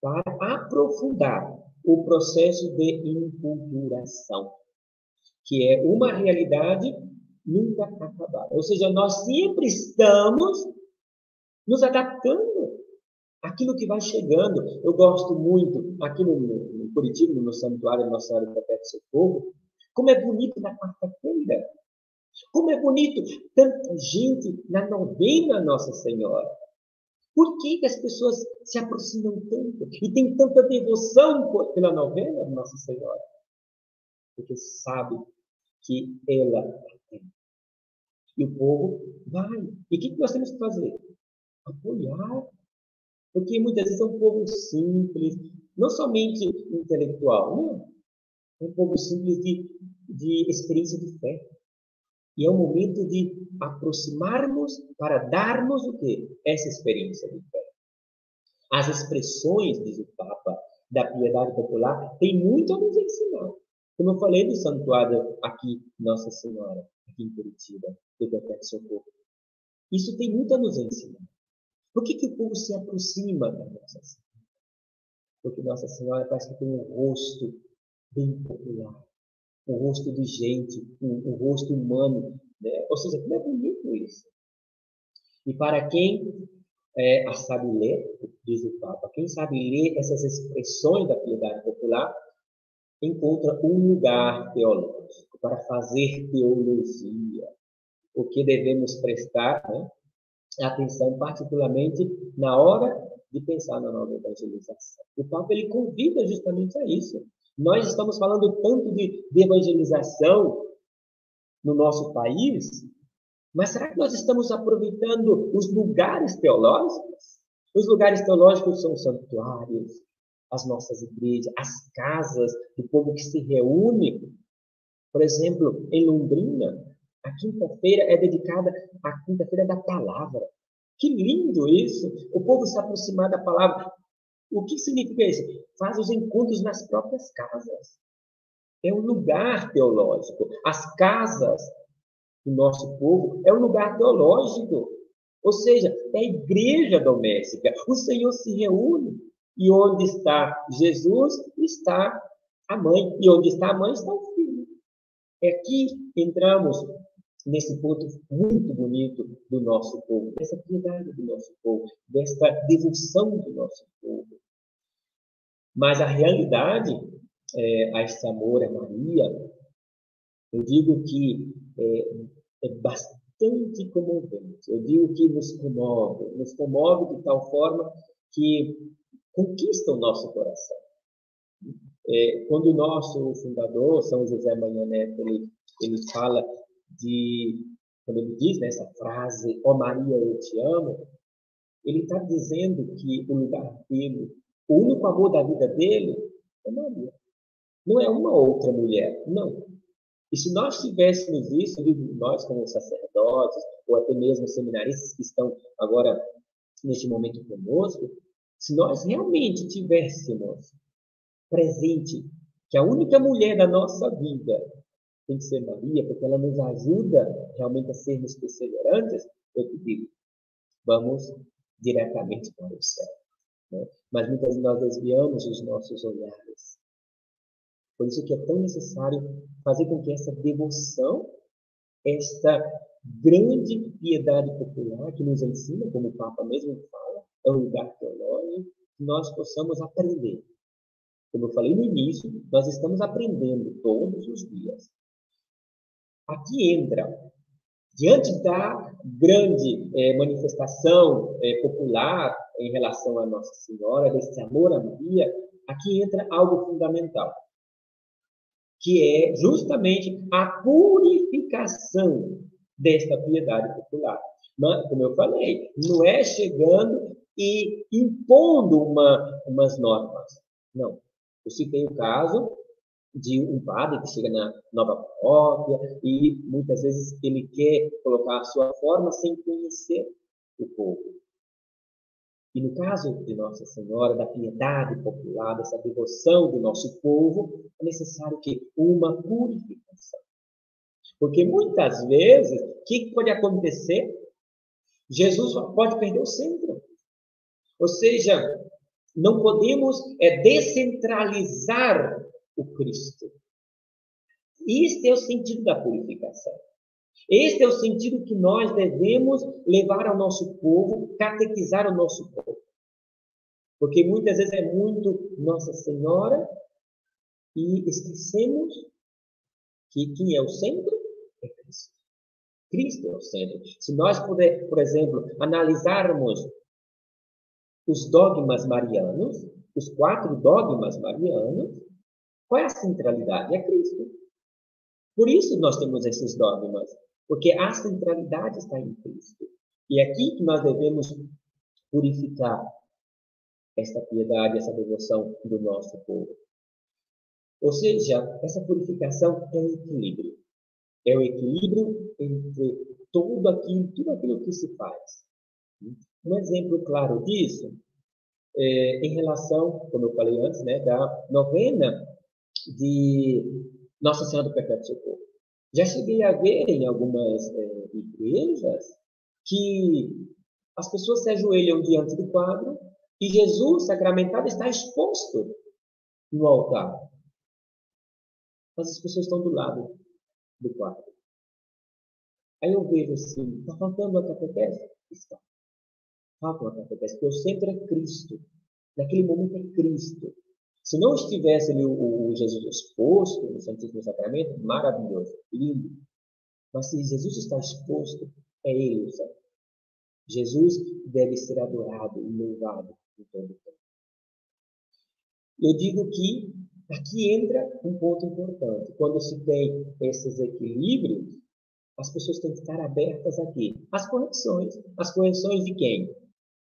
para aprofundar o processo de inculturação, que é uma realidade nunca acabada. Ou seja, nós sempre estamos nos adaptando àquilo que vai chegando. Eu gosto muito, aqui no, no Curitiba, no Santuário Nossa Senhora do Perpétuo Socorro, como é bonito na quarta-feira. Como é bonito tanta gente na novena Nossa Senhora. Por que, que as pessoas se aproximam tanto e têm tanta devoção pela novena Nossa Senhora? Porque sabe que ela tem. E o povo vai. E o que, que nós temos que fazer? Apoiar. Porque muitas vezes é um povo simples, não somente intelectual, não. É um povo simples de, de experiência de fé. E é o momento de aproximarmos para darmos o quê? Essa experiência de fé. As expressões, diz o Papa, da piedade popular têm muito a nos ensinar. Como eu falei do santuário aqui, Nossa Senhora, aqui em Curitiba, do Perpétuo Socorro. Isso tem muito a nos ensinar. Por que, que o povo se aproxima da Nossa Senhora? Porque Nossa Senhora parece que tem um rosto bem popular o rosto de gente, o, o rosto humano. Né? Ou seja, como é bonito isso. E para quem é, sabe ler, diz o Papa, quem sabe ler essas expressões da piedade popular, encontra um lugar teológico para fazer teologia. O que devemos prestar né, atenção, particularmente na hora de pensar na nova evangelização. O Papa ele convida justamente a isso. Nós estamos falando tanto de, de evangelização no nosso país, mas será que nós estamos aproveitando os lugares teológicos? Os lugares teológicos são os santuários, as nossas igrejas, as casas do povo que se reúne. Por exemplo, em Londrina, a quinta-feira é dedicada à quinta-feira da palavra. Que lindo isso! O povo se aproximar da palavra. O que significa isso? Faz os encontros nas próprias casas. É um lugar teológico. As casas do nosso povo é um lugar teológico. Ou seja, é a igreja doméstica. O Senhor se reúne. E onde está Jesus, está a mãe. E onde está a mãe, está o filho. É aqui que entramos nesse ponto muito bonito do nosso povo, dessa piedade do nosso povo, desta devoção do nosso povo. Mas a realidade, é, a esse amor a Maria, eu digo que é, é bastante comovente. Eu digo que nos comove, nos comove de tal forma que conquista o nosso coração. É, quando o nosso fundador, São José Manhã Neto, ele, ele fala de, quando ele diz nessa né, frase, ó oh Maria, eu te amo, ele está dizendo que o lugar dele, o único amor da vida dele é Maria. Não é uma outra mulher, não. E se nós tivéssemos isso, nós como sacerdotes, ou até mesmo seminaristas que estão agora neste momento conosco, se nós realmente tivéssemos presente que a única mulher da nossa vida tem que ser Maria, porque ela nos ajuda realmente a sermos perseverantes, eu te digo, vamos diretamente para o céu. Né? Mas muitas vezes nós desviamos os nossos olhares. Por isso que é tão necessário fazer com que essa devoção, esta grande piedade popular que nos ensina, como o Papa mesmo fala, é um lugar teológico, que nós possamos aprender. Como eu falei no início, nós estamos aprendendo todos os dias aqui entra, diante da grande é, manifestação é, popular em relação a Nossa Senhora, desse amor a Maria, aqui entra algo fundamental. que é justamente a purificação desta piedade popular. Mas, como eu falei, não é chegando e impondo uma, umas normas. Não. Eu citei o caso de um padre que chega na nova paróquia e muitas vezes ele quer colocar a sua forma sem conhecer o povo. E no caso de Nossa Senhora, da piedade popular, dessa devoção do nosso povo, é necessário que uma purificação. Porque muitas vezes, o que pode acontecer? Jesus pode perder o centro. Ou seja, não podemos é, descentralizar o Cristo. Este é o sentido da purificação. Este é o sentido que nós devemos levar ao nosso povo, catequizar o nosso povo. Porque muitas vezes é muito Nossa Senhora e esquecemos que quem é o centro é Cristo. Cristo é o centro. Se nós puder, por exemplo, analisarmos os dogmas marianos, os quatro dogmas marianos, qual é a centralidade? É Cristo. Por isso nós temos esses dogmas. Porque a centralidade está em Cristo. E é aqui que nós devemos purificar esta piedade, essa devoção do nosso povo. Ou seja, essa purificação é o equilíbrio. É o equilíbrio entre tudo aquilo, tudo aquilo que se faz. Um exemplo claro disso é em relação, como eu falei antes, né, da novena de Nossa Senhora do Perpétuo Socorro. Já cheguei a ver em algumas é, igrejas que as pessoas se ajoelham diante do quadro e Jesus sacramentado está exposto no altar. Mas as pessoas estão do lado do quadro. Aí eu vejo assim, está faltando a catequese? Está. Falta uma catequese, porque o centro é Cristo. Naquele momento é Cristo. Se não estivesse ali o, o Jesus exposto no Santíssimo Sacramento, maravilhoso, lindo. Mas se Jesus está exposto, é Ele o Santo. Jesus deve ser adorado e louvado em todo o tempo. Eu digo que aqui entra um ponto importante. Quando se tem esses equilíbrios, as pessoas têm que estar abertas aqui. As correções. As correções de quem?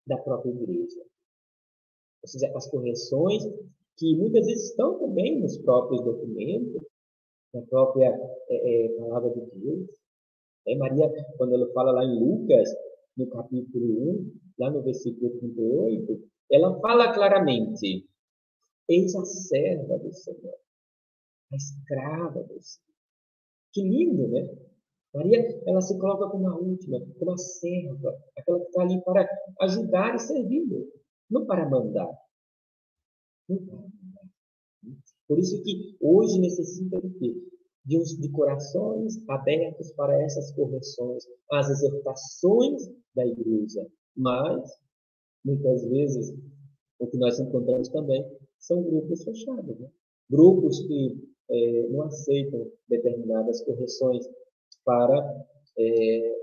Da própria igreja. Ou seja, as correções que muitas vezes estão também nos próprios documentos, na própria é, é, palavra de Deus. É, Maria, quando ela fala lá em Lucas, no capítulo 1, lá no versículo 38, ela fala claramente: Eis a serva do Senhor, a escrava do Senhor. Que lindo, né? Maria, ela se coloca como a última, como a serva, aquela que está ali para ajudar e servir, não para mandar. Por isso que hoje necessita de quê? De, uns, de corações abertos para essas correções, as exortações da igreja. Mas, muitas vezes, o que nós encontramos também são grupos fechados. Né? Grupos que é, não aceitam determinadas correções para é,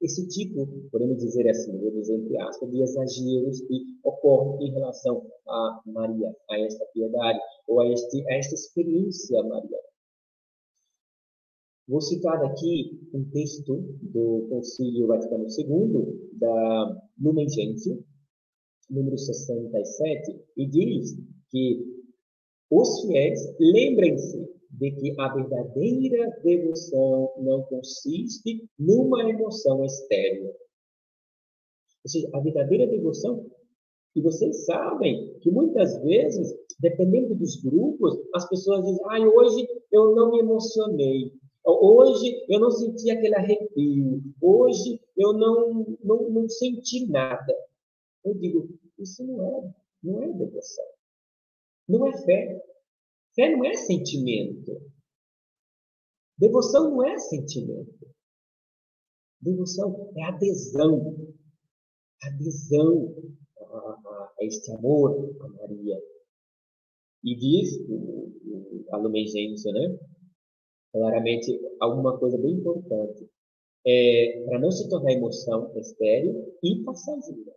esse tipo, podemos dizer assim, vamos entre aspas, de exageros que ocorrem em relação a Maria, a esta piedade, ou a, este, a esta experiência mariana. Vou citar aqui um texto do Concílio Vaticano II, da Lumen Gentium, número 67, e diz que os fiéis lembrem-se de que a verdadeira devoção não consiste numa emoção estéril. Ou seja, a verdadeira devoção, e vocês sabem que muitas vezes, dependendo dos grupos, as pessoas dizem: ah, hoje eu não me emocionei, hoje eu não senti aquele arrepio, hoje eu não, não, não senti nada. Eu digo: isso não é, não é devoção, não é fé. Fé não é sentimento. Devoção não é sentimento. Devoção é adesão. Adesão este amor a Maria. E diz o, o Alumen Gênesis, né? Claramente, alguma coisa bem importante. É, para não se tornar emoção estéril e passageira.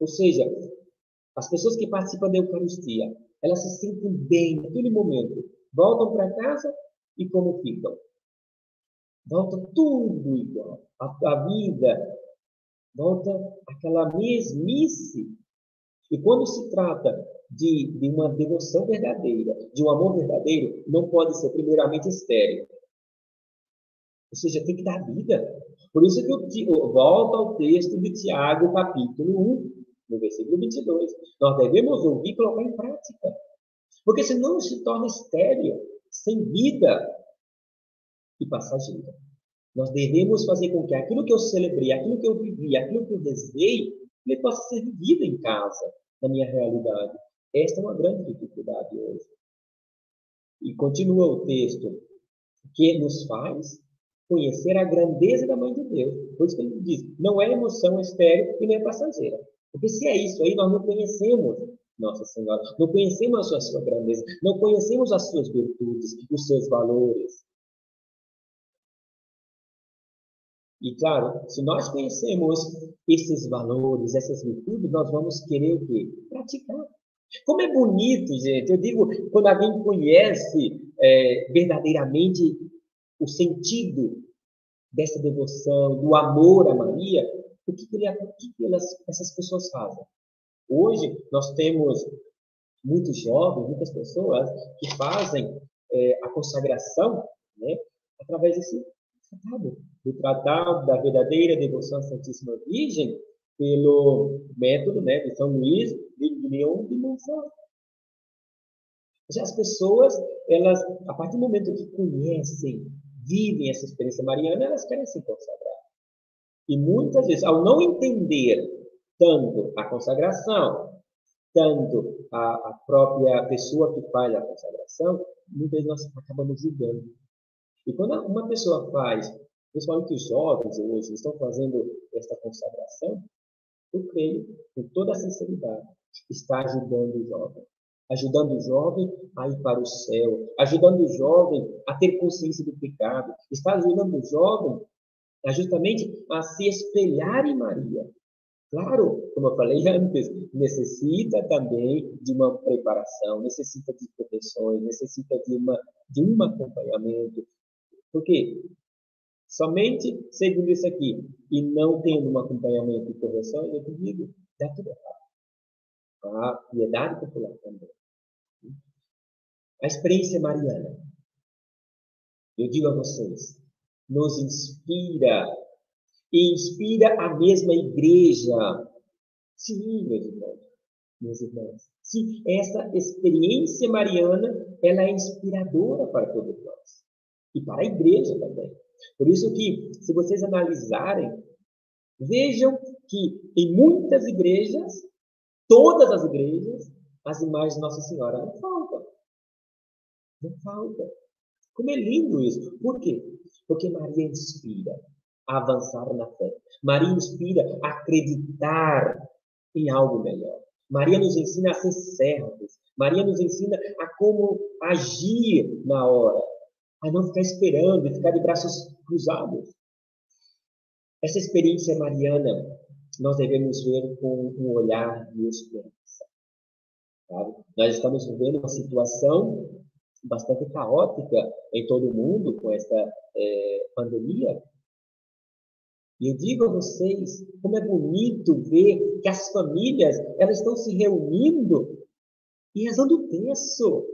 Ou seja, as pessoas que participam da Eucaristia, elas se sentem bem naquele momento, Voltam para casa e como ficam? Volta tudo igual. A, a vida volta aquela mesmice. E quando se trata de, de uma devoção verdadeira, de um amor verdadeiro, não pode ser primeiramente estéreo. Ou seja, tem que dar vida. Por isso que eu, volto ao texto de Tiago, capítulo 1, no versículo 22. Nós devemos ouvir e colocar em prática. Porque senão se torna estéreo, sem vida e passageira. Nós devemos fazer com que aquilo que eu celebrei, aquilo que eu vivi, aquilo que eu desejei, ele possa ser vivido em casa, na minha realidade. Esta é uma grande dificuldade hoje. E continua o texto, que nos faz conhecer a grandeza da Mãe de Deus. Por isso que ele diz, não é emoção estéreo e nem é passageira. Porque se é isso aí, nós não conhecemos Nossa Senhora, não conhecemos a sua grandeza, não conhecemos as suas virtudes, os seus valores. E claro, se nós conhecemos esses valores, essas virtudes, nós vamos querer o quê? Praticar. Como é bonito, gente. Eu digo, quando alguém conhece é, verdadeiramente o sentido dessa devoção, do amor a Maria, o que, ele, o que elas, essas pessoas fazem? Hoje, nós temos muitos jovens, muitas pessoas que fazem é, a consagração né, através desse tratado, do tratado da verdadeira devoção à Santíssima Virgem, pelo método né, de São Luís de Leão de Montfort. As pessoas, elas, a partir do momento que conhecem vivem essa experiência mariana, elas querem se consagrar. E muitas vezes, ao não entender tanto a consagração, tanto a, a própria pessoa que faz a consagração, muitas vezes nós acabamos julgando. E quando uma pessoa faz, principalmente os jovens hoje estão fazendo esta consagração, eu creio, com toda a sinceridade, está ajudando o jovem ajudando o jovem a ir para o céu, ajudando o jovem a ter consciência do pecado, está ajudando o jovem a justamente a se espelhar em Maria. Claro, como eu falei antes, necessita também de uma preparação, necessita de proteções, necessita de, uma, de um acompanhamento. Por quê? Somente seguindo isso aqui e não tendo um acompanhamento e correção, eu digo, dá tudo errado. A piedade popular também. A experiência mariana, eu digo a vocês, nos inspira e inspira a mesma igreja. Sim, meus irmãos, meus irmãos. Sim, essa experiência mariana, ela é inspiradora para todos nós. E para a igreja também. Por isso que, se vocês analisarem, vejam que em muitas igrejas, todas as igrejas, as imagens de Nossa Senhora não faltam. Não falta. Como é lindo isso. Por quê? Porque Maria inspira a avançar na fé. Maria inspira a acreditar em algo melhor. Maria nos ensina a ser servos. Maria nos ensina a como agir na hora. A não ficar esperando e ficar de braços cruzados. Essa experiência mariana nós devemos ver com um olhar de esperança. Sabe? Nós estamos vivendo uma situação bastante caótica em todo o mundo com essa é, pandemia. E eu digo a vocês como é bonito ver que as famílias elas estão se reunindo e rezando o terço.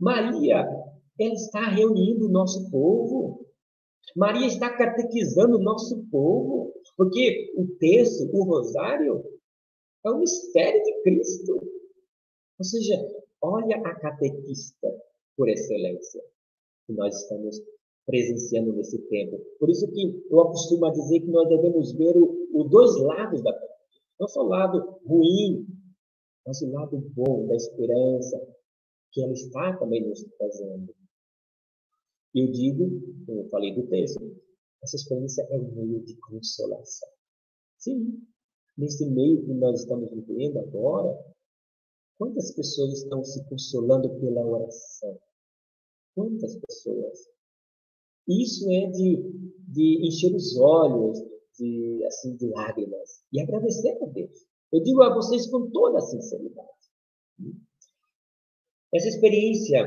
Maria, ela está reunindo o nosso povo. Maria está catequizando o nosso povo, porque o terço, o rosário, é o mistério de Cristo. Ou seja, olha a catequista por excelência que nós estamos presenciando nesse tempo. Por isso que eu acostumo dizer que nós devemos ver o, o dois lados da catequista. Não só o lado ruim, mas o lado bom, da esperança, que ela está também nos trazendo. Eu digo, como eu falei do texto, essa experiência é um meio de consolação. Sim, nesse meio que nós estamos vivendo agora, Quantas pessoas estão se consolando pela oração? Quantas pessoas? Isso é de, de encher os olhos de, assim, de lágrimas e agradecer a Deus. Eu digo a vocês com toda a sinceridade. Essa experiência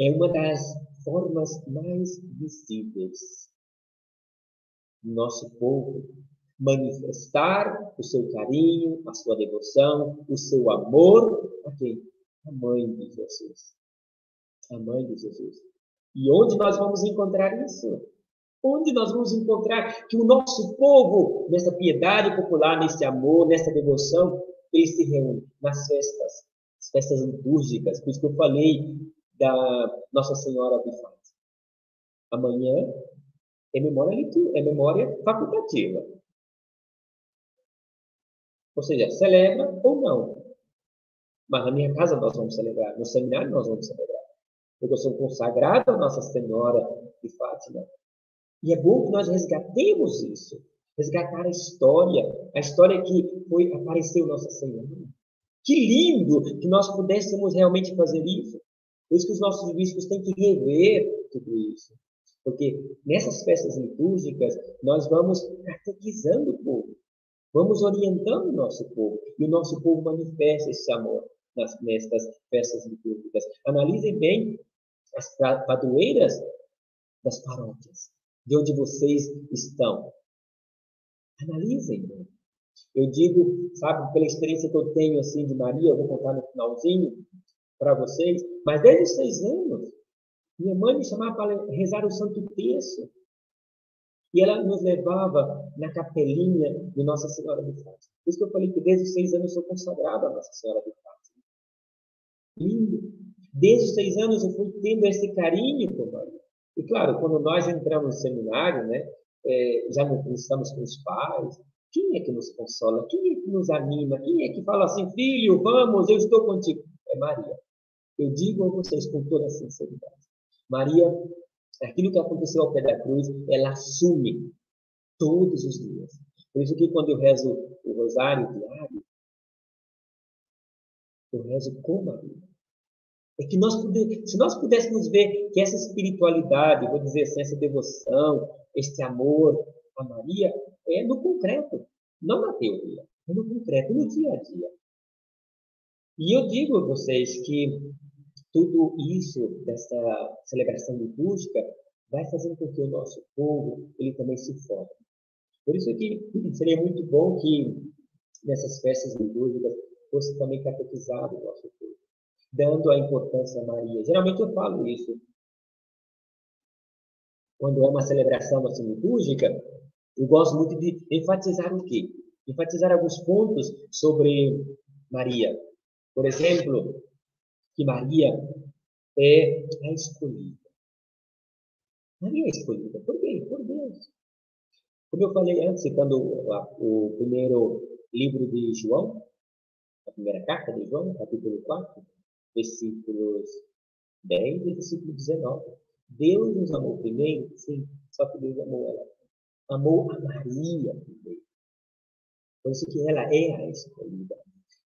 é uma das formas mais visíveis nosso povo manifestar o seu carinho, a sua devoção, o seu amor a quem? A mãe de Jesus. A mãe de Jesus. E onde nós vamos encontrar isso? Onde nós vamos encontrar que o nosso povo, nessa piedade popular, nesse amor, nessa devoção, ele se reúne nas festas, as festas litúrgicas, por isso que eu falei da Nossa Senhora de Fátima. Amanhã é memória, é memória facultativa. Ou seja, celebra ou não. Mas na minha casa nós vamos celebrar, no seminário nós vamos celebrar. Porque eu sou consagrado a Nossa Senhora de Fátima. E é bom que nós resgatemos isso. Resgatar a história, a história que foi apareceu Nossa Senhora. Que lindo que nós pudéssemos realmente fazer isso. Por isso que os nossos bispos têm que rever tudo isso. Porque nessas festas litúrgicas, nós vamos catequizando o povo, vamos orientando o nosso povo, e o nosso povo manifesta esse amor nas, nestas festas litúrgicas. Analisem bem as padroeiras das paróquias, de onde vocês estão. Analisem. Né? Eu digo, sabe, pela experiência que eu tenho assim de Maria, eu vou contar no finalzinho para vocês, mas desde os seis anos, minha mãe me chamava para rezar o Santo Terço. E ela nos levava na capelinha de Nossa Senhora de Fátima. Por isso que eu falei que desde os seis anos eu sou consagrado a Nossa Senhora de Fátima. Lindo. Desde os seis anos eu fui tendo esse carinho por Maria. E claro, quando nós entramos no seminário, né, é, já não estamos com os pais, quem é que nos consola? Quem é que nos anima? Quem é que fala assim, filho, vamos, eu estou contigo? É Maria. Eu digo a vocês com toda sinceridade. Maria, aquilo que aconteceu ao pé da cruz, ela assume todos os dias. Por isso que quando eu rezo o rosário diário, eu rezo com Maria. É que nós se nós pudéssemos ver que essa espiritualidade, vou dizer assim, essa devoção, este amor a Maria, é no concreto, não na teoria, é no concreto, no dia a dia. E eu digo a vocês que tudo isso, dessa celebração litúrgica, vai fazendo com que o nosso povo ele também se forme. Por isso que seria muito bom que nessas festas litúrgicas fosse também catequizado o nosso povo dando a importância a Maria. Geralmente eu falo isso. Quando é uma celebração assim, litúrgica, eu gosto muito de enfatizar o quê? Enfatizar alguns pontos sobre Maria. Por exemplo, que Maria é a escolhida. Maria é escolhida. Por quê? Por Deus. Como eu falei antes, citando o, o primeiro livro de João, a primeira carta de João, capítulo 4, versículos 10 e versículo 19. Deus nos amou primeiro, sim, só que Deus amou ela. Amou a Maria primeiro. Por isso que ela é a escolhida.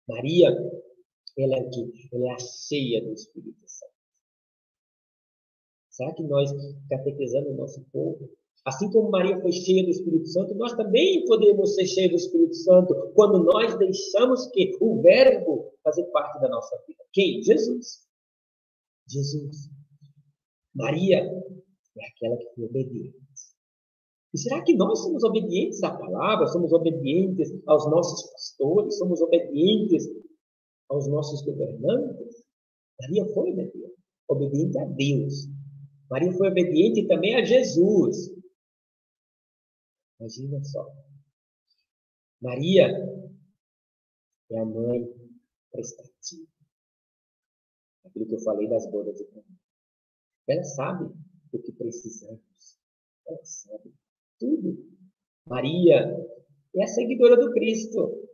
Maria, ela é, que, ela é a cheia do Espírito Santo. Será que nós catequizamos o nosso povo? Assim como Maria foi cheia do Espírito Santo, nós também podemos ser cheios do Espírito Santo quando nós deixamos que o Verbo fazer parte da nossa vida. Quem? Jesus. Jesus. Maria é aquela que foi obediente. E será que nós somos obedientes à palavra? Somos obedientes aos nossos pastores? Somos obedientes aos nossos governantes? Maria foi obediente, obediente a Deus. Maria foi obediente também a Jesus. Imagina só. Maria é a mãe prestativa. Aquilo que eu falei das bodas de Caná. Ela sabe o que precisamos. Ela sabe tudo. Maria é a seguidora do Cristo.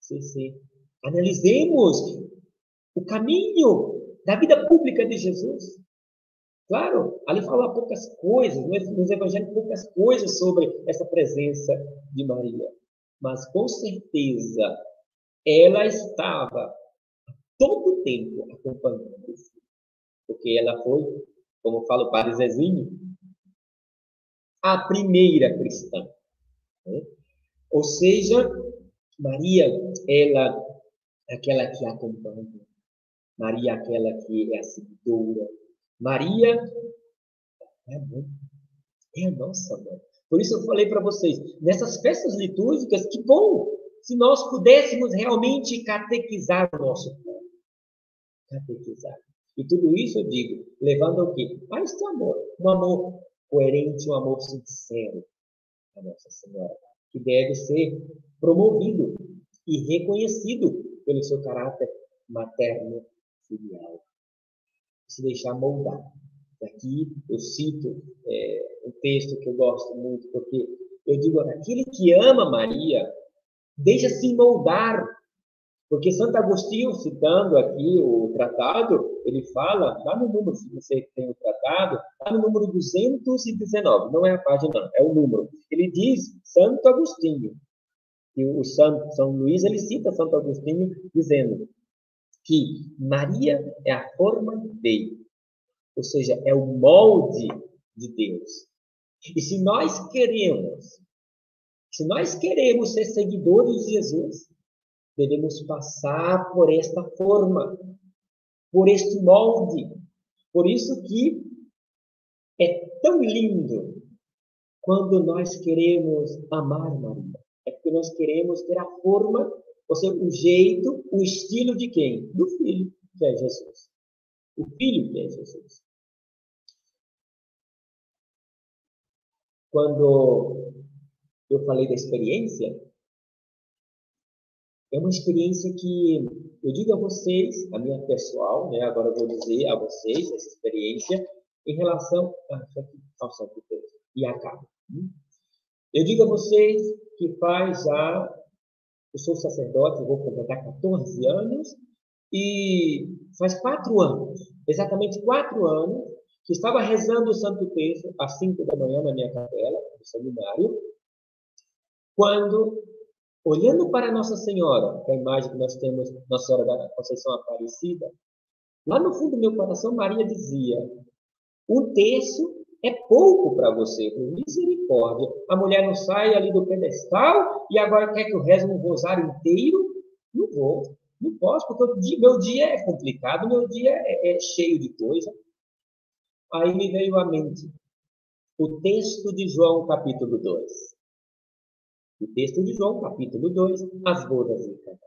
Sim, sim. Analisemos o caminho da vida pública de Jesus. Claro, ali fala poucas coisas, nos evangelhos poucas coisas sobre essa presença de Maria. Mas com certeza ela estava todo o tempo acompanhando filho. Porque ela foi, como fala o padre Zezinho, a primeira cristã. Né? Ou seja, Maria, ela, aquela que acompanha. Maria, aquela que é a seguidora Maria é bom. É a nossa mãe. Por isso eu falei para vocês, nessas festas litúrgicas, que bom se nós pudéssemos realmente catequizar o nosso povo. Catequizar. E tudo isso eu digo, levando ao quê? A este amor. Um amor coerente, um amor sincero a Nossa Senhora, que deve ser promovido e reconhecido pelo seu caráter materno filial. Se deixar moldar. Aqui eu cito é, um texto que eu gosto muito, porque eu digo, aquele que ama Maria, deixa-se moldar. Porque Santo Agostinho, citando aqui o tratado, ele fala, lá no número, se você tem o tratado, lá no número 219, não é a página, não, é o número. Ele diz, Santo Agostinho, e o Santo São Luís, ele cita Santo Agostinho dizendo que Maria é a forma dele, ou seja, é o molde de Deus. E se nós queremos, se nós queremos ser seguidores de Jesus, devemos passar por esta forma, por este molde. Por isso que é tão lindo quando nós queremos amar Maria. É porque nós queremos ter a forma, ou seja, o jeito, o estilo de quem? Do Filho, que é Jesus. O Filho que é Jesus. Quando eu falei da experiência, é uma experiência que eu digo a vocês, a minha pessoal, né? agora eu vou dizer a vocês essa experiência em relação ao Santo Deus e acaba. Eu digo a vocês que faz já, eu sou sacerdote, vou completar 14 anos, e faz quatro anos, exatamente quatro anos, que estava rezando o Santo Texto às cinco da manhã na minha capela, no seminário, quando, olhando para Nossa Senhora, é a imagem que nós temos, Nossa Senhora da Conceição Aparecida, lá no fundo do meu coração, Maria dizia: um terço é pouco para você, por misericórdia. A mulher não sai ali do pedestal e agora quer que eu reze um rosário inteiro? Não vou, não posso, porque meu dia é complicado, meu dia é, é cheio de coisa. Aí me veio à mente o texto de João, capítulo 2. O texto de João, capítulo 2, as bodas de Caná.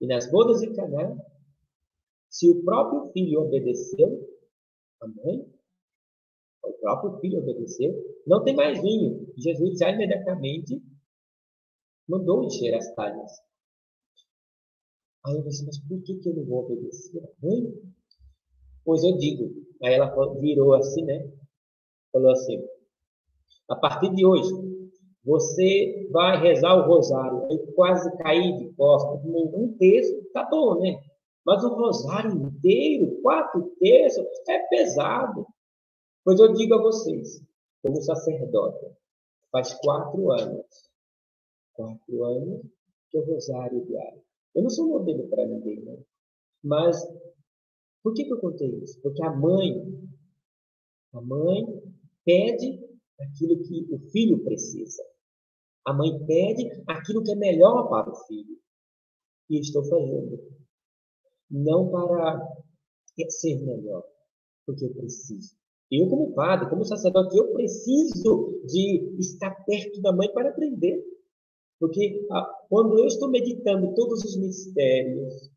E nas bodas de Caná, se o próprio filho obedeceu a mãe, o próprio filho obedeceu, não tem mais vinho. Jesus já imediatamente mandou encher as talhas. Aí eu disse, mas por que, que eu não vou obedecer a mãe? Pois eu digo, Aí ela virou assim, né? Falou assim: a partir de hoje, você vai rezar o rosário. Eu quase caí de costas. Um terço, tá bom, né? Mas o rosário inteiro, quatro terços, é pesado. Pois eu digo a vocês, como sacerdote, faz quatro anos, quatro anos que o rosário diário. Eu não sou modelo para ninguém, né? Mas por que, que eu contei isso? Porque a mãe, a mãe pede aquilo que o filho precisa. A mãe pede aquilo que é melhor para o filho. E estou fazendo. Não para ser melhor, porque eu preciso. Eu, como padre, como sacerdote, eu preciso de estar perto da mãe para aprender. Porque ah, quando eu estou meditando todos os mistérios,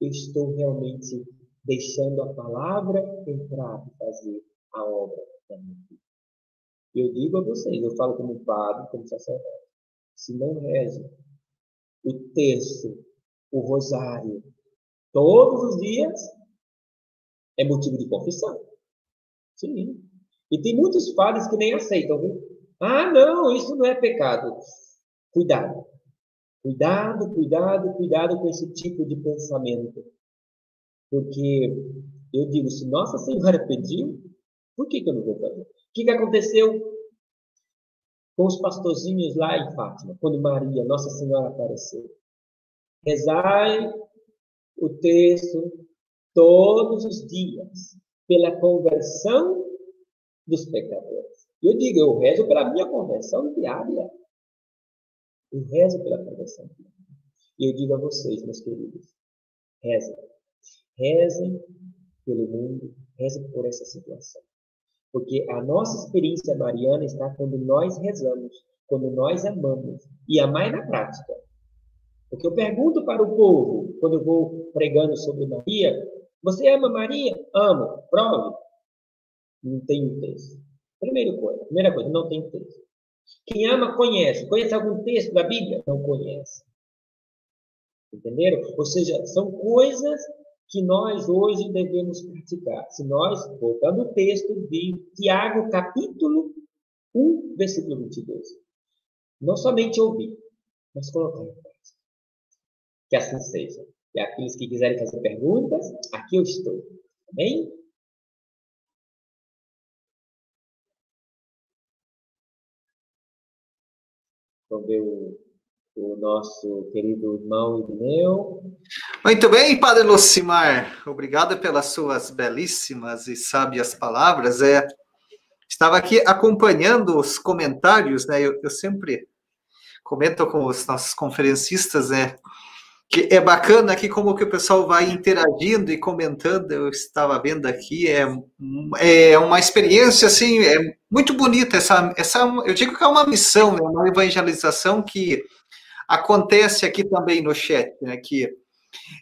eu estou realmente deixando a palavra entrar e fazer a obra da minha vida. Eu digo a vocês, eu falo como padre, como sacerdote, se não reza o terço, o rosário, todos os dias, é motivo de confissão. Sim. E tem muitos padres que nem aceitam, viu? Ah, não, isso não é pecado. Cuidado. Cuidado, cuidado, cuidado com esse tipo de pensamento. Porque eu digo, se Nossa Senhora pediu, por que, que eu não vou fazer? O que, que aconteceu com os pastorzinhos lá em Fátima, quando Maria, Nossa Senhora, apareceu? Rezai o texto todos os dias pela conversão dos pecadores. Eu digo, eu rezo pela minha conversão diária. E reza pela conversão. E eu digo a vocês, meus queridos, rezem. Rezem pelo mundo, reze por essa situação. Porque a nossa experiência mariana está quando nós rezamos, quando nós amamos. E amar é na prática. Porque eu pergunto para o povo, quando eu vou pregando sobre Maria, você ama Maria? Amo. Prove. Não tem texto. Primeira coisa, primeira coisa, não tem texto. Quem ama, conhece. Conhece algum texto da Bíblia? Não conhece. Entenderam? Ou seja, são coisas que nós hoje devemos praticar. Se nós, voltando ao texto de Tiago, capítulo 1, versículo 22, não somente ouvir, mas colocar em prática. Que assim seja. E aqueles que quiserem fazer perguntas, aqui eu estou. Amém? Vamos ver o o nosso querido irmão Irineu. Muito bem, Padre Lucimar, obrigado pelas suas belíssimas e sábias palavras. É, estava aqui acompanhando os comentários, né? Eu, eu sempre comento com os nossos conferencistas, né? Que é bacana aqui como que o pessoal vai interagindo e comentando. Eu estava vendo aqui, é, é uma experiência assim, é muito bonita essa, essa. Eu digo que é uma missão, né? uma evangelização que acontece aqui também no chat, né, que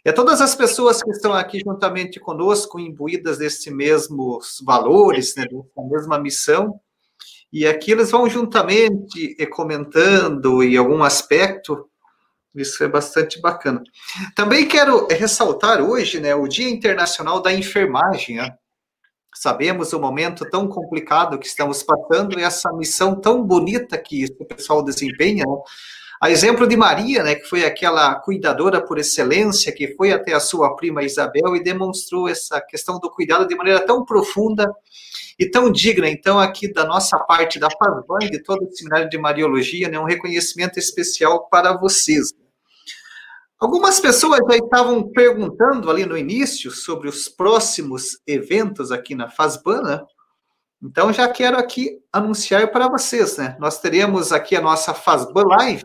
é todas as pessoas que estão aqui juntamente conosco, imbuídas desses mesmos valores, né, dessa mesma missão, e aqui eles vão juntamente comentando em algum aspecto, isso é bastante bacana. Também quero ressaltar hoje, né, o Dia Internacional da Enfermagem, né? Sabemos o momento tão complicado que estamos passando e essa missão tão bonita que o pessoal desempenha, né? A exemplo de Maria, né, que foi aquela cuidadora por excelência, que foi até a sua prima Isabel e demonstrou essa questão do cuidado de maneira tão profunda e tão digna. Então, aqui da nossa parte, da Parvan, de todo o Seminário de Mariologia, né, um reconhecimento especial para vocês. Algumas pessoas já estavam perguntando ali no início sobre os próximos eventos aqui na Fasbana. Então, já quero aqui anunciar para vocês, né? Nós teremos aqui a nossa Fasban Live,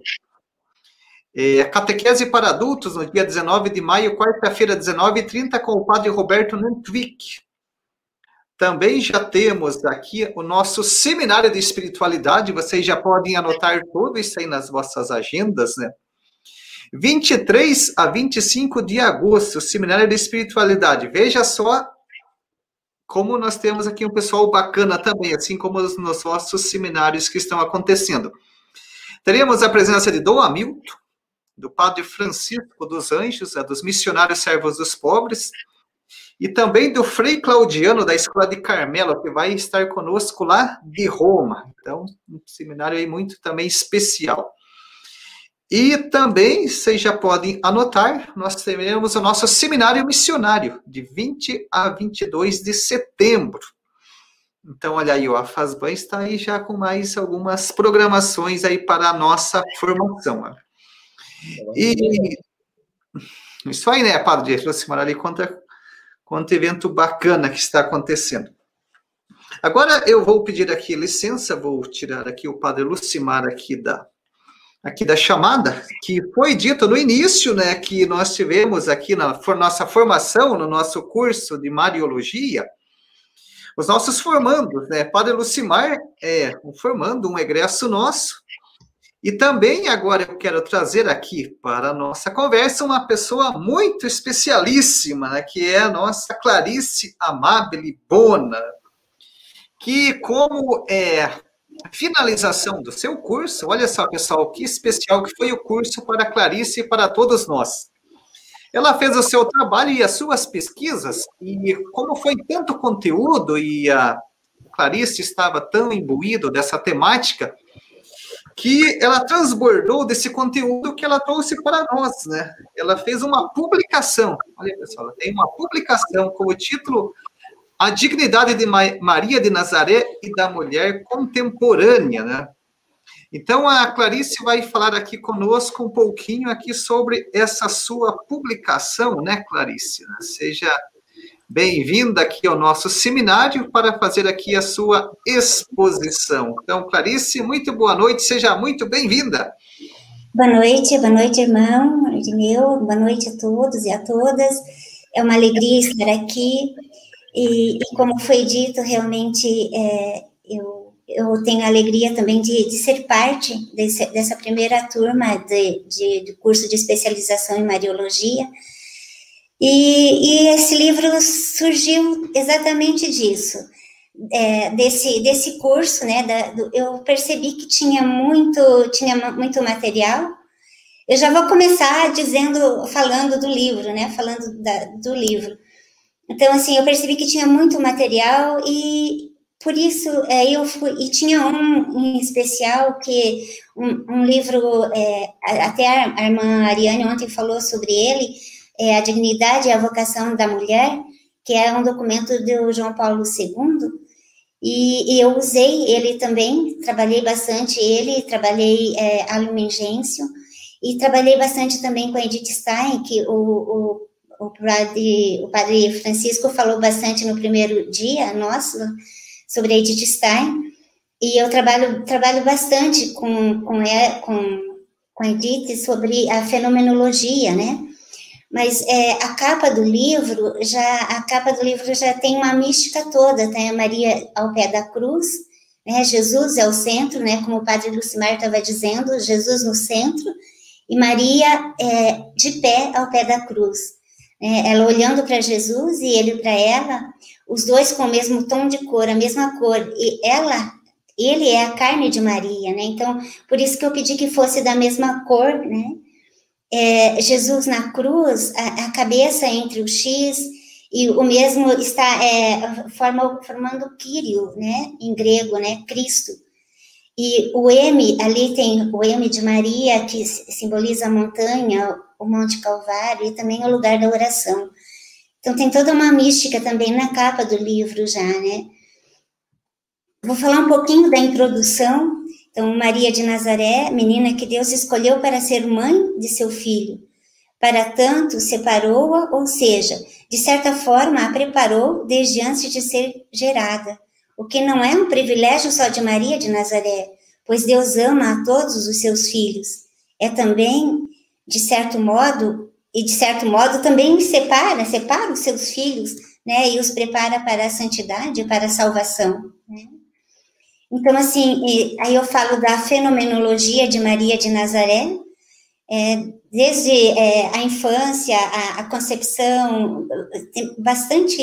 é, catequese para adultos, no dia 19 de maio, quarta-feira, 19h30, com o padre Roberto Nentwick. Também já temos aqui o nosso seminário de espiritualidade, vocês já podem anotar tudo isso aí nas vossas agendas, né? 23 a 25 de agosto, seminário de espiritualidade. Veja só como nós temos aqui um pessoal bacana também, assim como os nossos seminários que estão acontecendo. Teremos a presença de Dom Hamilton, do Padre Francisco dos Anjos, é dos Missionários Servos dos Pobres, e também do Frei Claudiano, da Escola de Carmelo, que vai estar conosco lá de Roma. Então, um seminário aí muito também especial. E também, vocês já podem anotar, nós teremos o nosso seminário missionário, de 20 a 22 de setembro. Então, olha aí, ó, a FASBAN está aí já com mais algumas programações aí para a nossa formação. E isso aí, né, Padre? Aproximar ali quanto, quanto evento bacana que está acontecendo. Agora eu vou pedir aqui licença, vou tirar aqui o Padre Lucimar aqui da aqui da chamada, que foi dito no início, né, que nós tivemos aqui na for, nossa formação, no nosso curso de Mariologia, os nossos formandos, né, Padre Lucimar é formando um egresso nosso, e também agora eu quero trazer aqui para a nossa conversa uma pessoa muito especialíssima, né, que é a nossa Clarice Amabile Bona, que como é finalização do seu curso, olha só pessoal, que especial que foi o curso para Clarice e para todos nós. Ela fez o seu trabalho e as suas pesquisas, e como foi tanto conteúdo e a Clarice estava tão imbuído dessa temática, que ela transbordou desse conteúdo que ela trouxe para nós, né? Ela fez uma publicação, olha pessoal, ela tem uma publicação com o título A Dignidade de Maria de Nazaré e da Mulher Contemporânea, né? Então a Clarice vai falar aqui conosco um pouquinho aqui sobre essa sua publicação, né, Clarice? Seja Bem-vinda aqui ao nosso seminário para fazer aqui a sua exposição. Então, Clarice, muito boa noite, seja muito bem-vinda. Boa noite, boa noite, irmão Irineu, boa noite a todos e a todas. é uma alegria estar aqui. E, e como foi dito, realmente é, eu, eu tenho a alegria também de, de ser parte desse, dessa primeira turma de, de, de, curso de especialização em Mariologia. E, e esse livro surgiu exatamente disso, é, desse, desse curso, né? Da, do, eu percebi que tinha muito, tinha muito material. Eu já vou começar dizendo, falando do livro, né? Falando da, do livro. Então, assim, eu percebi que tinha muito material e por isso é, eu fui, e tinha um em especial que um, um livro, é, até a, irmã Ariane ontem falou sobre ele, é A Dignidade e a Vocação da Mulher, que é um documento do João Paulo II, e, e eu usei ele também, trabalhei bastante ele, trabalhei é, a e trabalhei bastante também com a Edith Stein, que o, o o padre, o padre Francisco falou bastante no primeiro dia nosso sobre Edith Stein, e eu trabalho, trabalho bastante com, com, com, com a Edith sobre a fenomenologia, né? Mas é, a capa do livro, já a capa do livro já tem uma mística toda, tem a Maria ao pé da cruz, né? Jesus é o centro, né? Como o padre Lucimar estava dizendo, Jesus no centro, e Maria é, de pé ao pé da cruz é, ela olhando para Jesus e ele para ela, os dois com o mesmo tom de cor, a mesma cor, e ela, ele é a carne de Maria, né? Então, por isso que eu pedi que fosse da mesma cor, né? É, Jesus na cruz, a, a, cabeça entre o X e o mesmo está é, forma, formando Kyrio, né? Em grego, né? Cristo. E o M, ali tem o M de Maria, que simboliza a montanha, o Monte Calvário, e também o lugar da oração. Então, tem toda uma mística também na capa do livro já, né? Vou falar um pouquinho da introdução. Então, Maria de Nazaré, menina que Deus escolheu para ser mãe de seu filho. Para tanto, separou-a, ou seja, de certa forma, a preparou desde antes de ser gerada o que não é um privilégio só de Maria de Nazaré, pois Deus ama a todos os seus filhos. É também, de certo modo, e de certo modo também separa, separa os seus filhos, né, e os prepara para a santidade, para a salvação. Né? Então, assim, aí eu falo da fenomenologia de Maria de Nazaré, é, desde é, a infância, a, a, concepção, tem bastante.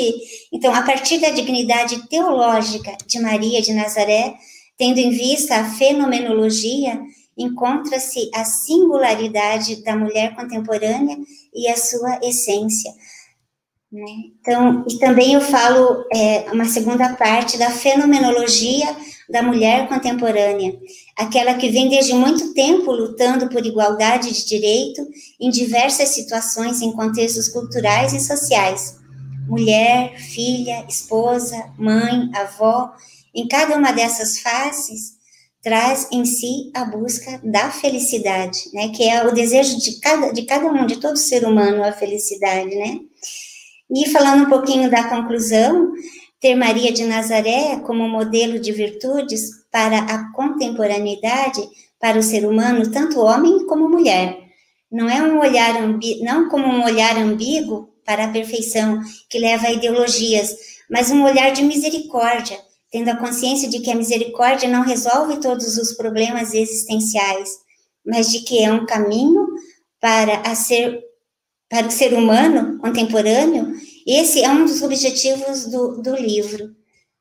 Então, a partir da dignidade teológica de Maria de Nazaré, tendo em vista a fenomenologia, encontra-se a singularidade da mulher contemporânea e a sua essência. Né? Então, e também eu falo é, uma segunda parte da fenomenologia da mulher contemporânea, aquela que vem desde muito tempo lutando por igualdade de direito em diversas situações em contextos culturais e sociais. Mulher, filha, esposa, mãe, avó, em cada uma dessas faces, traz em si a busca da felicidade, né? Que é o desejo de cada, de cada um, de todo ser humano, a felicidade, né? E falando um pouquinho da conclusão, ter Maria de Nazaré como modelo de virtudes para a contemporaneidade para o ser humano, tanto homem como mulher. Não é um olhar não como um olhar ambíguo para a perfeição que leva a ideologias, mas um olhar de misericórdia, tendo a consciência de que a misericórdia não resolve todos os problemas existenciais, mas de que é um caminho para ser para o ser humano contemporâneo esse é um dos objetivos do, do livro.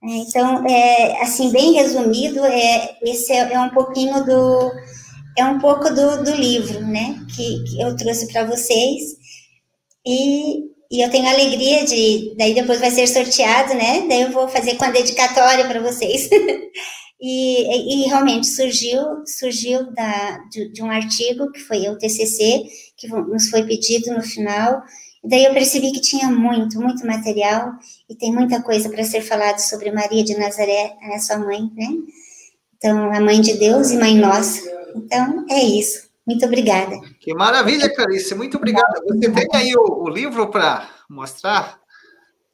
É, então, é, assim, bem resumido, é, esse é, é, um pouquinho do, é um pouco do, do livro, né, que, que eu trouxe para vocês, e, e eu tenho alegria de, daí depois vai ser sorteado, né, daí eu vou fazer com a dedicatória para vocês, e, e, realmente surgiu, surgiu da, de, de um artigo, que foi o TCC, que nos foi pedido no final, e daí eu percebi que tinha muito, muito material e tem muita coisa para ser falado sobre Maria de Nazaré, a sua mãe, né? Então, a mãe de Deus e mãe nossa. Então, é isso. Muito obrigada. Que maravilha, Clarice. Muito obrigada. Você tem aí o, o livro para mostrar?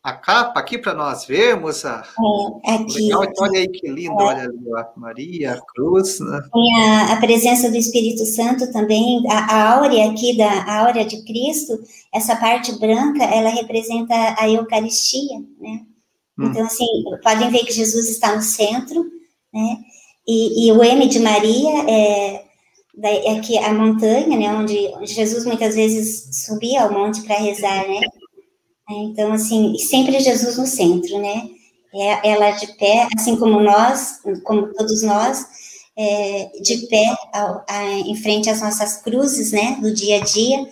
a capa aqui para nós vermos. A... É, aqui. Legal, olha aí que lindo, é. olha ali, a Maria, a cruz. Né? Tem a, a, presença do Espírito Santo também, a, a áurea aqui, da a áurea de Cristo, essa parte branca, ela representa a Eucaristia, né? Hum. Então, assim, podem ver que Jesus está no centro, né? E, e o M de Maria é aqui a montanha, né? Onde Jesus muitas vezes subia ao monte para rezar, né? É, então, assim, sempre Jesus no centro, né? É, ela de pé, assim como nós, como todos nós, é, de pé ao, a, em frente às nossas cruzes, né, do dia a dia,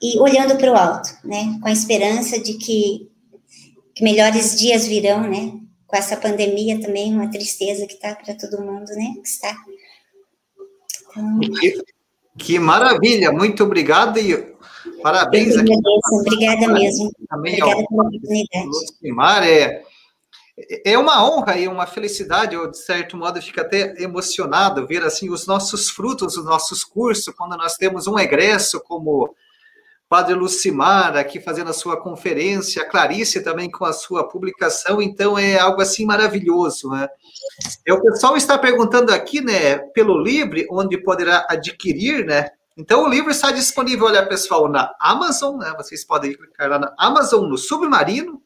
e olhando para o alto, né, com a esperança de que, que, melhores dias virão, né, com essa pandemia também, uma tristeza que está para todo mundo, né, que está. Que, que maravilha, muito obrigado e Parabéns. aqui. Obrigada mesmo. Também Obrigada pela oportunidade. é, é uma honra e uma felicidade, eu, de certo modo, fico até emocionado ver assim os nossos frutos, os nossos cursos, quando nós temos um egresso como Padre Lucimar aqui fazendo a sua conferência, a Clarice também com a sua publicação, então é algo assim maravilhoso, né? E o pessoal está perguntando aqui, né, pelo Livre, onde poderá adquirir, né, então, o livro está disponível, olha, pessoal, na Amazon, né? Vocês podem clicar lá na Amazon, no Submarino,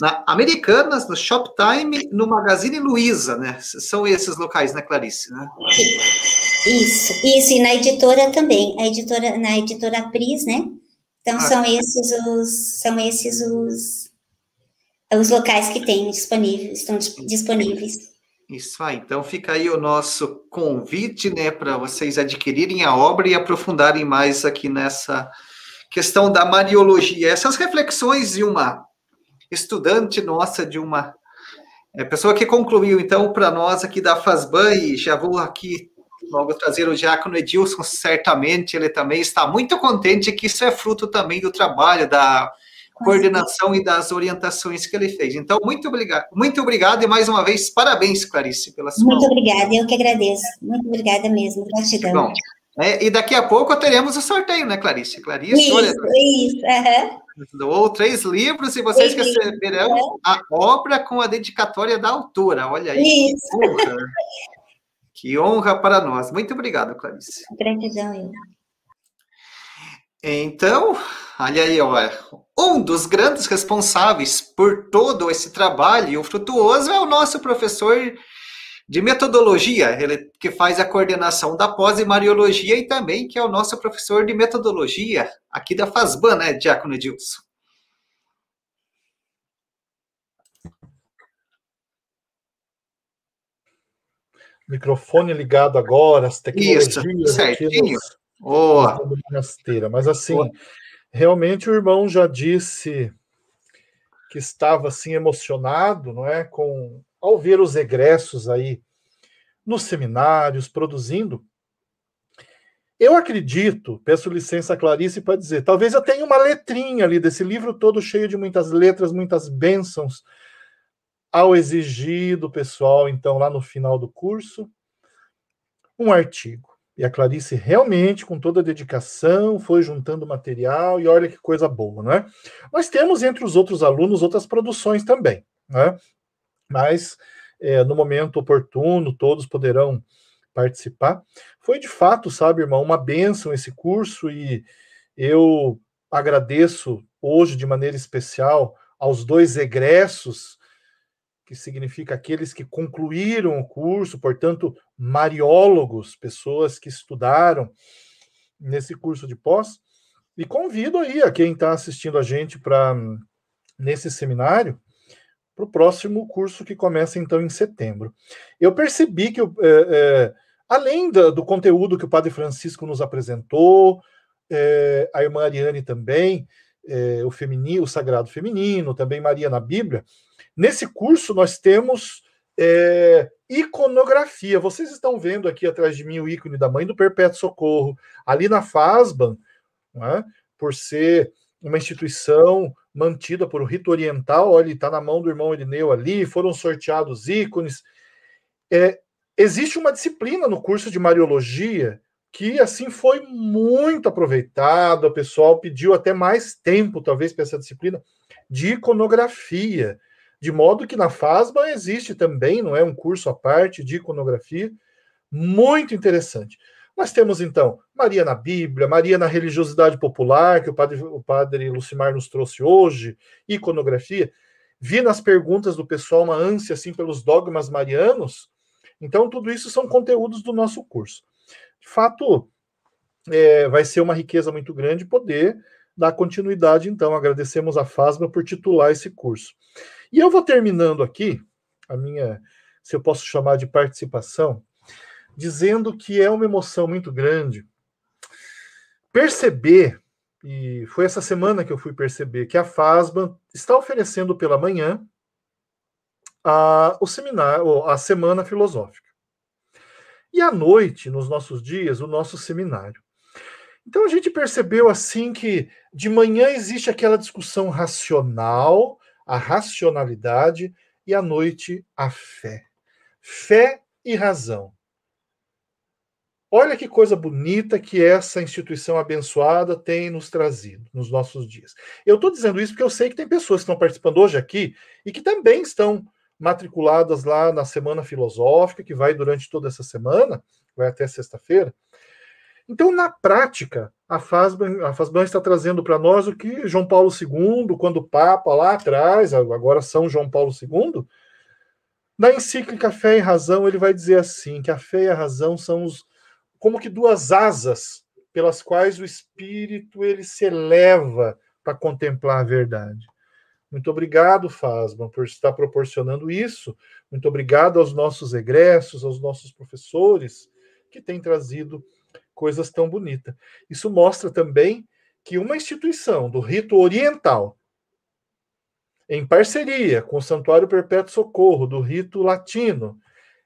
na Americanas, no Shoptime, no Magazine Luiza, né? São esses locais, né, Clarice? Né? Isso, isso, e na editora também, a editora, na editora Pris, né? Então, ah, são esses os, são esses os, os locais que tem disponíveis, estão disponíveis. Isso aí. Então fica aí o nosso convite, né, para vocês adquirirem a obra e aprofundarem mais aqui nessa questão da Mariologia. Essas reflexões de uma estudante nossa, de uma é, pessoa que concluiu, então, para nós aqui da FASBAN, e já vou aqui logo trazer o Diácono Edilson, certamente ele também está muito contente que isso é fruto também do trabalho da coordenação e das orientações que ele fez. Então, muito obrigado, muito obrigado e mais uma vez parabéns, Clarice, pela sua. Muito obrigada, eu que agradeço. Muito obrigada mesmo, gratidão. Bom, é, e daqui a pouco teremos o sorteio, né, Clarice? Clarice, isso, olha. Isso, uhum. Doou três livros e vocês três receberão a obra com a dedicatória da autora. Olha aí. Isso. Que honra, que honra para nós. Muito obrigado, Clarice. Gratidão, eu. Então, olha aí, ó, um dos grandes responsáveis por todo esse trabalho frutuoso é o nosso professor de metodologia, ele que faz a coordenação da pós e Mariologia e também que é o nosso professor de metodologia aqui da FASBAN, né, Diácono Edilson? Microfone ligado agora, as tecnologias. Isso, certinho. Oh. Mas assim, oh. realmente o irmão já disse que estava assim emocionado, não é, com ao ver os egressos aí nos seminários produzindo. Eu acredito, peço licença a Clarice para dizer, talvez eu tenha uma letrinha ali desse livro todo cheio de muitas letras, muitas bênçãos ao exigir do pessoal, então lá no final do curso, um artigo. E a Clarice realmente, com toda a dedicação, foi juntando material e olha que coisa boa, né? Nós temos entre os outros alunos outras produções também, né? Mas é, no momento oportuno, todos poderão participar. Foi de fato, sabe, irmão, uma bênção esse curso e eu agradeço hoje de maneira especial aos dois egressos que significa aqueles que concluíram o curso, portanto, mariólogos, pessoas que estudaram nesse curso de pós. E convido aí a quem está assistindo a gente para nesse seminário para o próximo curso que começa então em setembro. Eu percebi que, é, é, além do, do, conteúdo que o Padre Francisco nos apresentou, é, a irmã Ariane também, é, o feminino, o sagrado feminino, também Maria na Bíblia, Nesse curso, nós temos é, iconografia. Vocês estão vendo aqui atrás de mim o ícone da Mãe do Perpétuo Socorro. Ali na FASBAN, é? por ser uma instituição mantida por o rito oriental, olha, está na mão do irmão Irineu ali, foram sorteados ícones. É, existe uma disciplina no curso de Mariologia que, assim, foi muito aproveitada, o pessoal pediu até mais tempo, talvez, para essa disciplina, de iconografia, de modo que na FASBA existe também, não é um curso à parte de iconografia, muito interessante. Nós temos então Maria na Bíblia, Maria na religiosidade popular, que o padre, o padre Lucimar nos trouxe hoje, iconografia. Vi nas perguntas do pessoal uma ânsia assim pelos dogmas marianos. Então, tudo isso são conteúdos do nosso curso. De fato, é, vai ser uma riqueza muito grande poder dar continuidade, então. Agradecemos a FASMA por titular esse curso. E eu vou terminando aqui a minha, se eu posso chamar de participação, dizendo que é uma emoção muito grande perceber, e foi essa semana que eu fui perceber, que a FASBA está oferecendo pela manhã a, o seminário, a semana filosófica. E à noite, nos nossos dias, o nosso seminário. Então a gente percebeu assim que de manhã existe aquela discussão racional, a racionalidade, e à noite a fé. Fé e razão. Olha que coisa bonita que essa instituição abençoada tem nos trazido nos nossos dias. Eu estou dizendo isso porque eu sei que tem pessoas que estão participando hoje aqui e que também estão matriculadas lá na Semana Filosófica, que vai durante toda essa semana, vai até sexta-feira. Então, na prática, a FASBAN, a está trazendo para nós o que João Paulo II, quando o Papa lá atrás, agora São João Paulo II, na encíclica Fé e Razão, ele vai dizer assim: que a fé e a razão são os, como que duas asas pelas quais o espírito ele se eleva para contemplar a verdade. Muito obrigado, Fasma, por estar proporcionando isso. Muito obrigado aos nossos egressos, aos nossos professores que têm trazido coisas tão bonitas. Isso mostra também que uma instituição do rito oriental, em parceria com o Santuário Perpétuo Socorro do rito latino,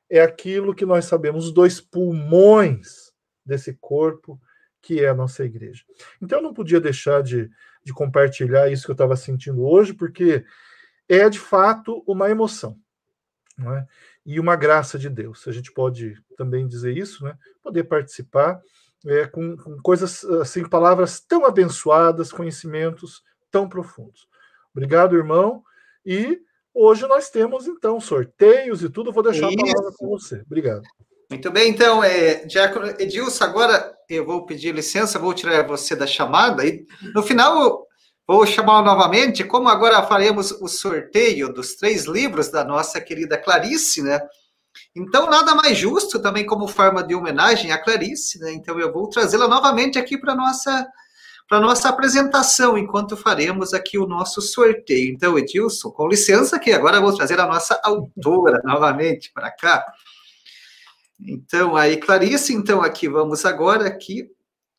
é aquilo que nós sabemos, os dois pulmões desse corpo que é a nossa igreja. Então eu não podia deixar de, de compartilhar isso que eu estava sentindo hoje, porque é de fato uma emoção. É? E uma graça de Deus. A gente pode também dizer isso, né? Poder participar é, com, com coisas assim, palavras tão abençoadas, conhecimentos tão profundos. Obrigado, irmão. E hoje nós temos então sorteios e tudo. Vou deixar isso. a palavra com você. Obrigado. Muito bem, então, é, Diácono Edilson, agora eu vou pedir licença, vou tirar você da chamada e no final vou chamar novamente, como agora faremos o sorteio dos três livros da nossa querida Clarice, né? Então, nada mais justo também como forma de homenagem à Clarice, né? Então, eu vou trazê-la novamente aqui para nossa para nossa apresentação, enquanto faremos aqui o nosso sorteio. Então, Edilson, com licença, que agora vou trazer a nossa autora novamente para cá. Então, aí, Clarice, então, aqui, vamos agora aqui.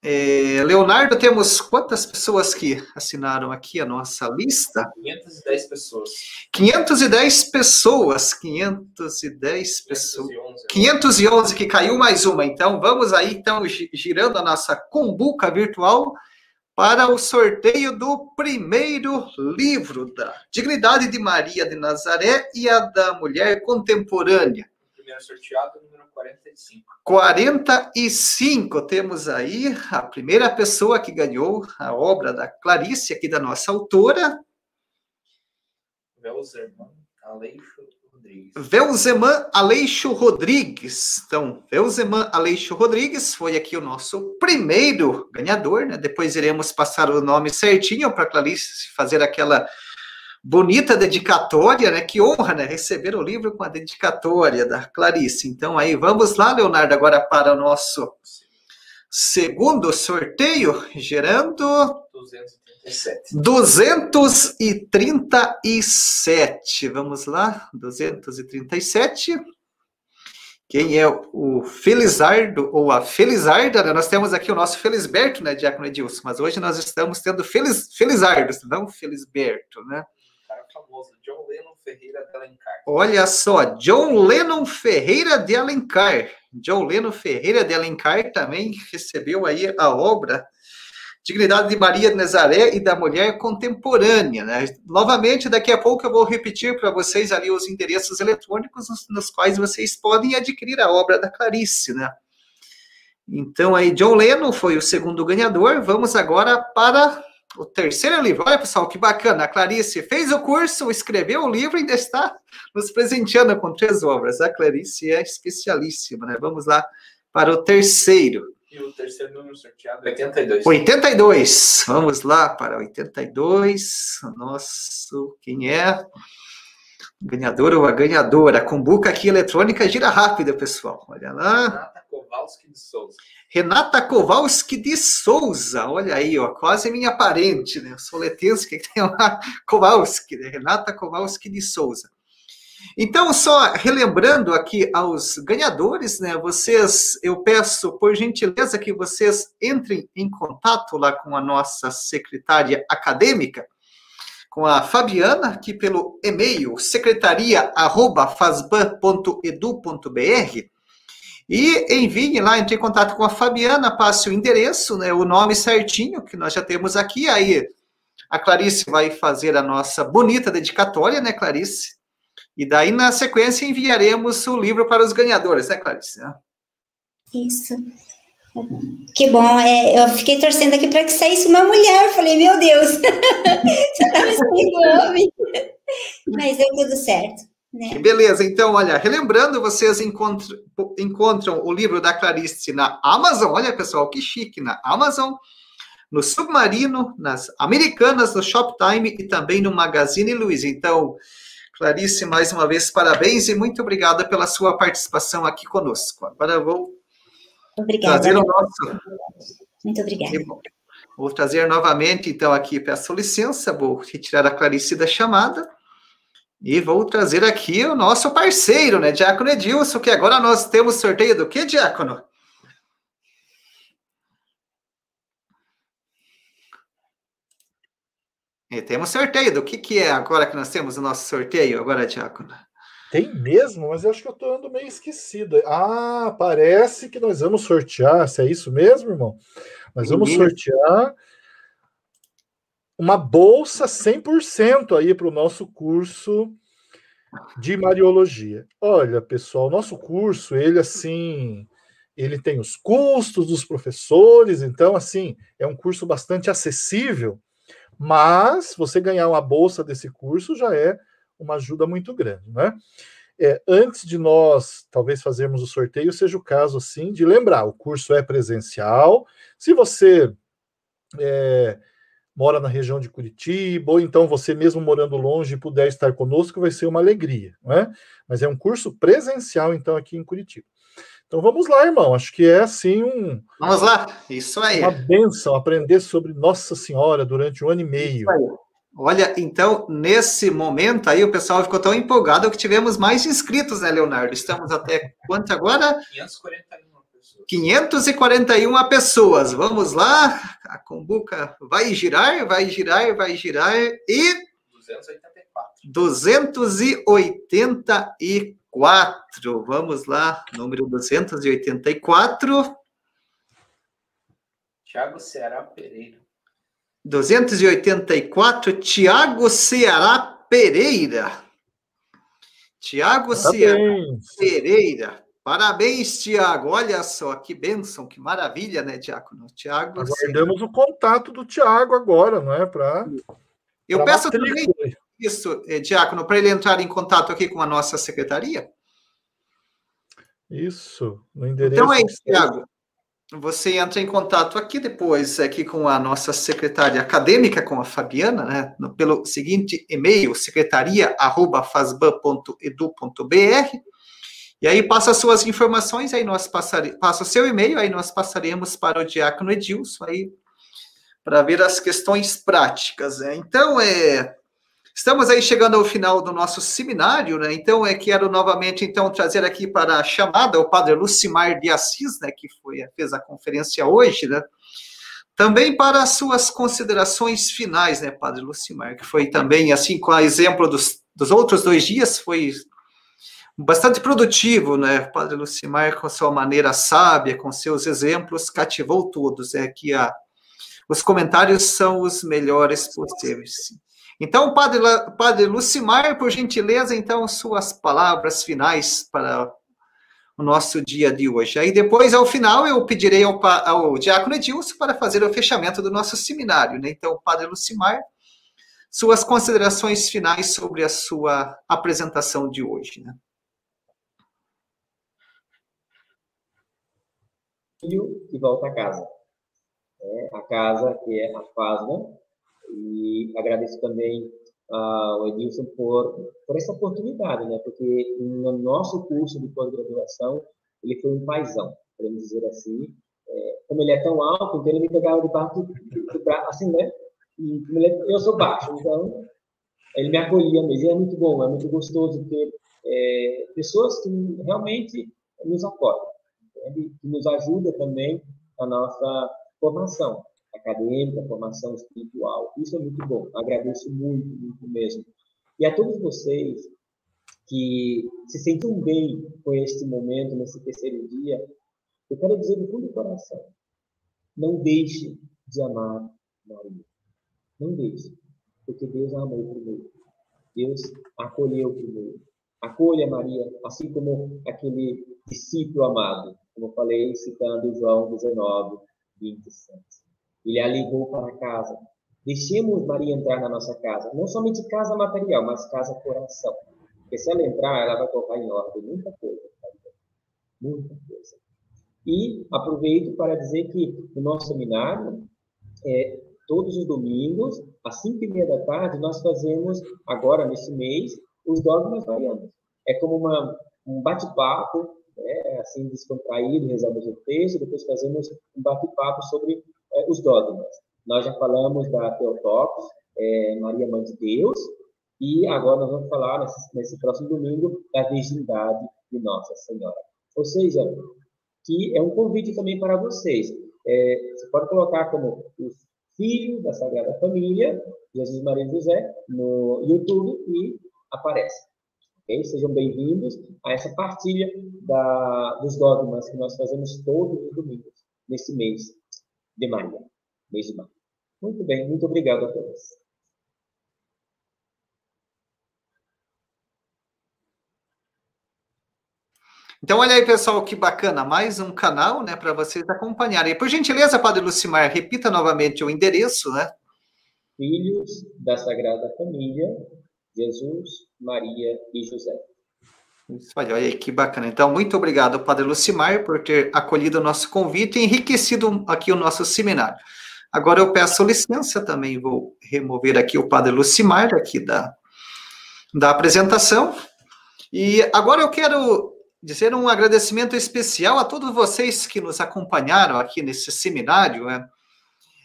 É, Leonardo, temos quantas pessoas que assinaram aqui a nossa lista? 510 pessoas. 510 pessoas, 510 pessoas. 511, 511 que caiu mais uma. Então, vamos aí, então, girando a nossa cumbuca virtual para o sorteio do primeiro livro da Dignidade de Maria de Nazaré e a da Mulher Contemporânea. primeiro sorteado, número 45. 45, temos aí a primeira pessoa que ganhou a obra da Clarice, aqui da nossa autora. Velzeman Aleixo Rodrigues. Velzeman Aleixo Rodrigues. Então, Velzeman Aleixo Rodrigues foi aqui o nosso primeiro ganhador, né? Depois iremos passar o nome certinho para Clarice fazer aquela bonita dedicatória, né? Que honra, né? Receber o livro com a dedicatória da Clarice. Então, aí, vamos lá, Leonardo, agora para o nosso segundo sorteio, gerando... 237. 237. Vamos lá, 237. Quem é o Felizardo ou a Felizarda? Né? Nós temos aqui o nosso Felisberto, né, Diácono Edilson? Mas hoje nós estamos tendo Feliz, Felizardo, não Felisberto, né? Famoso, John Lennon Ferreira de Alencar. Olha só, John Lennon Ferreira de Alencar. John Lennon Ferreira de Alencar também recebeu aí a obra Dignidade de Maria de Nazaré e da Mulher Contemporânea. Né? Novamente, daqui a pouco eu vou repetir para vocês ali os endereços eletrônicos nos, nos, quais vocês podem adquirir a obra da Clarice, né? Então, aí, John Lennon foi o segundo ganhador. Vamos agora para o terceiro livro. Olha, pessoal, que bacana. A Clarice fez o curso, escreveu o livro e ainda está nos presenteando com três obras. A Clarice é especialíssima, né? Vamos lá para o terceiro. E o terceiro número sorteado é 82. 82. Vamos lá para 82. O nosso, quem é? Ganhador ou a ganhadora? Cumbuca aqui eletrônica gira rápida, pessoal. Olha lá. Renata Kowalski de Souza. Renata Kowalski de Souza, olha aí, ó, quase minha parente, né? Soletense que tem uma Kowalski, né? Renata Kowalski de Souza. Então, só relembrando aqui aos ganhadores, né? Vocês, eu peço por gentileza que vocês entrem em contato lá com a nossa secretária acadêmica, com a Fabiana, aqui pelo e-mail secretaria@fasban.edu.br e envie lá, entre em contato com a Fabiana, passe o endereço, né, o nome certinho, que nós já temos aqui. Aí a Clarice vai fazer a nossa bonita dedicatória, né, Clarice? E daí, na sequência, enviaremos o livro para os ganhadores, né, Clarice? Isso. Que bom, é, eu fiquei torcendo aqui para que saísse uma mulher. Falei, meu Deus, você estava sendo homem. Mas deu tudo certo. Né? Beleza, então, olha, relembrando, vocês encontram, encontram o livro da Clarice na Amazon, olha pessoal, que chique, na Amazon, no Submarino, nas Americanas, no Shoptime e também no Magazine Luiza. Então, Clarice, mais uma vez, parabéns e muito obrigada pela sua participação aqui conosco. Agora eu vou obrigada. trazer o nosso. Muito obrigada. Vou trazer novamente, então, aqui, peço licença, vou retirar a Clarice da chamada. E vou trazer aqui o nosso parceiro, né, Diácono Edilson, que agora nós temos sorteio do que, Diácono? E temos sorteio do que, que é agora que nós temos o nosso sorteio, agora, Diácono? Tem mesmo, mas eu acho que eu estou andando meio esquecido. Ah, parece que nós vamos sortear, se é isso mesmo, irmão? Nós vamos sortear uma bolsa 100% aí para o nosso curso de Mariologia. Olha, pessoal, nosso curso, ele assim, ele tem os custos dos professores, então assim, é um curso bastante acessível, mas você ganhar uma bolsa desse curso já é uma ajuda muito grande, né? É, antes de nós talvez fazermos o sorteio, seja o caso assim de lembrar, o curso é presencial. Se você é, mora na região de Curitiba, ou então você mesmo morando longe puder estar conosco, vai ser uma alegria, não é? Mas é um curso presencial, então, aqui em Curitiba. Então vamos lá, irmão. Acho que é assim um. Vamos lá, isso aí. Uma benção aprender sobre Nossa Senhora durante um ano e meio. Olha, então, nesse momento aí, o pessoal ficou tão empolgado que tivemos mais inscritos, né, Leonardo? Estamos até quanto agora? 541. 541 pessoas. Vamos lá. A Combuca vai girar, vai girar, vai girar. E. 284. 284. Vamos lá. Número 284. Tiago Ceará Pereira. 284. Tiago Ceará Pereira. Tiago Ceará Pereira. Parabéns, Tiago. Olha só que bênção, que maravilha, né, Tiago? Tiago. Aguardamos o contato do Tiago agora, não é? Para. Eu pra peço também isso, eh, Diácono, para ele entrar em contato aqui com a nossa secretaria. Isso, no endereço. Então é isso, Tiago. Você entra em contato aqui depois, aqui com a nossa secretária acadêmica, com a Fabiana, né? Pelo seguinte e-mail, secretaria.fasban.edu.br e aí passa as suas informações, aí nós passaremos, passa o seu e-mail, aí nós passaremos para o Diácono Edilson aí para ver as questões práticas. Né? Então, é, estamos aí chegando ao final do nosso seminário, né? Então, é, quero novamente então trazer aqui para a chamada o Padre Lucimar de Assis, né? Que foi fez a conferência hoje, né? Também para as suas considerações finais, né, Padre Lucimar, que foi também, assim, com a exemplo dos, dos outros dois dias, foi bastante produtivo, né? Padre Lucimar, com sua maneira sábia, com seus exemplos, cativou todos. É que a, os comentários são os melhores possíveis. Então, padre, padre Lucimar, por gentileza, então, suas palavras finais para o nosso dia de hoje. Aí depois, ao final, eu pedirei ao, ao Diácono Edilson para fazer o fechamento do nosso seminário. Né? Então, Padre Lucimar, suas considerações finais sobre a sua apresentação de hoje. Né? Filho que volta a casa. É, a casa que é a FASMA. E agradeço também ao Edilson por, por essa oportunidade, né? Porque no nosso curso de pós-graduação, ele foi um paizão, podemos dizer assim. É, como ele é tão alto, então ele me pegava debaixo do, braço, assim, né? E é, eu sou baixo, então ele me acolhia mesmo. E é muito bom, é muito gostoso ter é, pessoas que realmente nos né? Que nos ajudam também na nossa formação acadêmica, formação espiritual. Isso é muito bom. Agradeço muito, muito mesmo. E a todos vocês que se sentem bem com este momento, nesse terceiro dia, eu quero dizer do fundo do coração: não deixe de amar Maria. Não deixe, porque Deus a amou primeiro. Deus acolheu primeiro. Acolha Maria, assim como aquele discípulo amado, como eu falei, citando João 19, 27. Ele a levou para casa. Deixemos Maria entrar na nossa casa. Não somente casa material, mas casa coração. Porque se ela entrar, ela vai colocar em ordem muita coisa. Muita coisa. E aproveito para dizer que no nosso seminário, é, todos os domingos, às cinco e meia da tarde, nós fazemos, agora nesse mês, os dogmas marianos. É como uma, um bate-papo, né, assim, descontraído, rezamos o texto, depois fazemos um bate-papo sobre é, os dogmas. Nós já falamos da Teotocos, é, Maria Mãe de Deus, e agora nós vamos falar, nesse, nesse próximo domingo, da virgindade de Nossa Senhora. Ou seja, que é um convite também para vocês. É, você pode colocar como os filhos da Sagrada Família, Jesus, Maria e José, no YouTube e aparece. Okay? Sejam bem-vindos a essa partilha da, dos dogmas que nós fazemos todos os domingos, nesse mês de Maria, mês de maio. Muito bem, muito obrigado a todos. Então, olha aí, pessoal, que bacana. Mais um canal, né, para vocês acompanharem. Por gentileza, Padre Lucimar, repita novamente o endereço, né? Filhos da Sagrada Família, Jesus, Maria e José. Olha aí, que bacana. Então, muito obrigado, Padre Lucimar, por ter acolhido o nosso convite e enriquecido aqui o nosso seminário. Agora eu peço licença também, vou remover aqui o Padre Lucimar, aqui da, da apresentação. E agora eu quero dizer um agradecimento especial a todos vocês que nos acompanharam aqui nesse seminário. Né?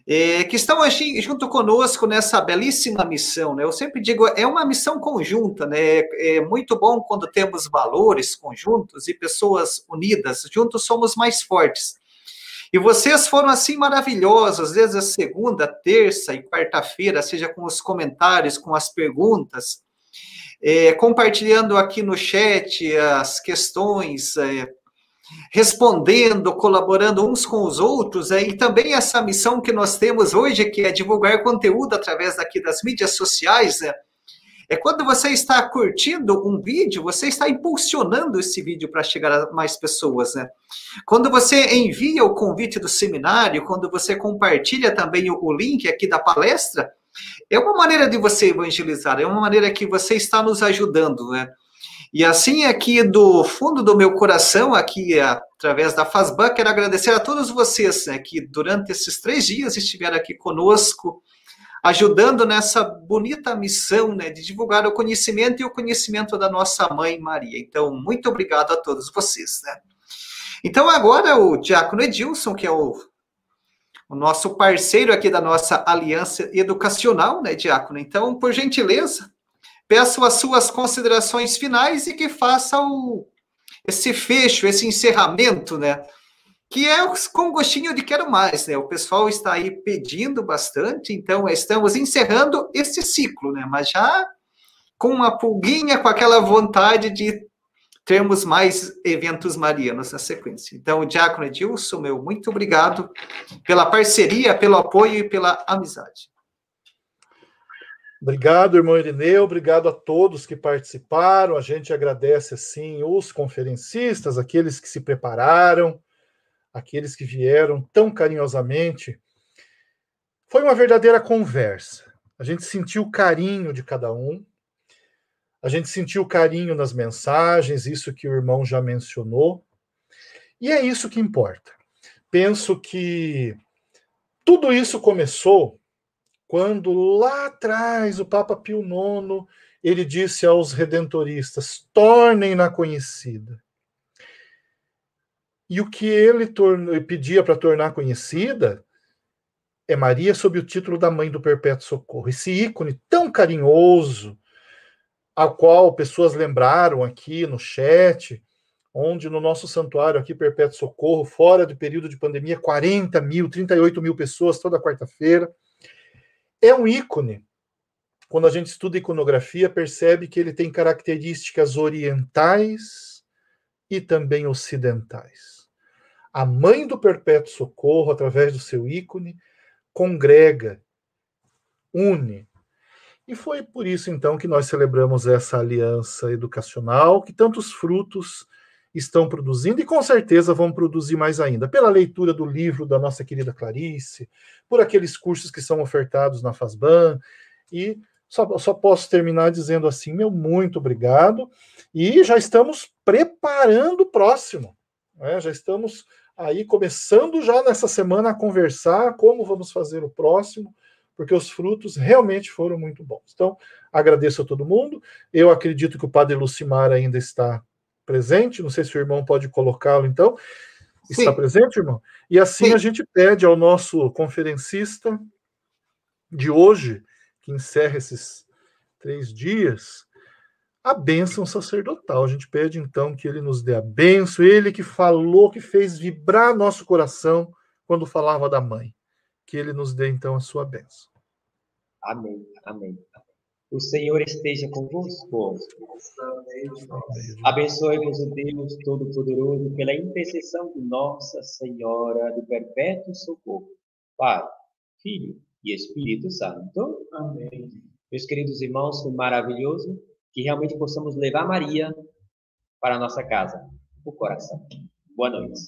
É, que estão aqui junto conosco nessa belíssima missão. Né? Eu sempre digo, é uma missão conjunta, né? É muito bom quando temos valores conjuntos e pessoas unidas. Juntos somos mais fortes. E vocês foram assim maravilhosos, desde a segunda, terça e quarta-feira, seja com os comentários, com as perguntas, é, compartilhando aqui no chat as questões, é, respondendo, colaborando uns com os outros, é, e também essa missão que nós temos hoje, que é divulgar conteúdo através daqui das mídias sociais, é, é quando você está curtindo um vídeo, você está impulsionando esse vídeo para chegar a mais pessoas, né? Quando você envia o convite do seminário, quando você compartilha também o, o link aqui da palestra, é uma maneira de você evangelizar, é uma maneira que você está nos ajudando, né? E assim, aqui do fundo do meu coração, aqui através da Fazban, quero agradecer a todos vocês né, que durante esses três dias estiveram aqui conosco, ajudando nessa bonita missão né, de divulgar o conhecimento e o conhecimento da nossa mãe Maria. Então, muito obrigado a todos vocês. Né? Então, agora o Diácono Edilson, que é o, o nosso parceiro aqui da nossa aliança educacional, né, Diácono? Então, por gentileza, peço as suas considerações finais e que faça o, esse fecho, esse encerramento, né? Que é com gostinho de quero mais, né? O pessoal está aí pedindo bastante, então estamos encerrando esse ciclo, né? Mas já com uma pulguinha, com aquela vontade de termos mais eventos marianos na sequência. Então, Diácono Edilson, meu muito obrigado pela parceria, pelo apoio e pela amizade. Obrigado, irmão Irineu, obrigado a todos que participaram. A gente agradece, assim, os conferencistas, aqueles que se prepararam, aqueles que vieram tão carinhosamente. Foi uma verdadeira conversa. A gente sentiu o carinho de cada um, a gente sentiu o carinho nas mensagens, isso que o irmão já mencionou, e é isso que importa. Penso que tudo isso começou quando lá atrás o Papa Pio IX ele disse aos redentoristas: tornem-na conhecida. E o que ele pedia para tornar conhecida é Maria sob o título da Mãe do Perpétuo Socorro. Esse ícone tão carinhoso, ao qual pessoas lembraram aqui no chat, onde no nosso santuário aqui, Perpétuo Socorro, fora do período de pandemia, 40 mil, 38 mil pessoas toda quarta-feira é um ícone. Quando a gente estuda iconografia, percebe que ele tem características orientais e também ocidentais. A mãe do perpétuo socorro, através do seu ícone, congrega, une. E foi por isso, então, que nós celebramos essa aliança educacional, que tantos frutos estão produzindo e com certeza vão produzir mais ainda, pela leitura do livro da nossa querida Clarice, por aqueles cursos que são ofertados na FASBAN, e só, só posso terminar dizendo assim, meu muito obrigado, e já estamos preparando o próximo, né? já estamos aí começando já nessa semana a conversar como vamos fazer o próximo, porque os frutos realmente foram muito bons. Então, agradeço a todo mundo. Eu acredito que o Padre Lucimar ainda está presente. Não sei se o irmão pode colocá-lo, então. Sim. Está presente, irmão? E assim Sim. a gente pede ao nosso conferencista de hoje, que encerra esses três dias, a bênção sacerdotal. A gente pede então que ele nos dê a bênção, ele que falou, que fez vibrar nosso coração quando falava da mãe. Que ele nos dê então a sua bênção. Amém, amém. O Senhor esteja convosco. Abençoe-vos o Deus Todo-Poderoso pela intercessão de Nossa Senhora do Perpétuo Socorro. Pai, Filho e Espírito Santo. Amém. Meus queridos irmãos, foi maravilhoso que realmente possamos levar Maria para a nossa casa, o coração. Boa noite.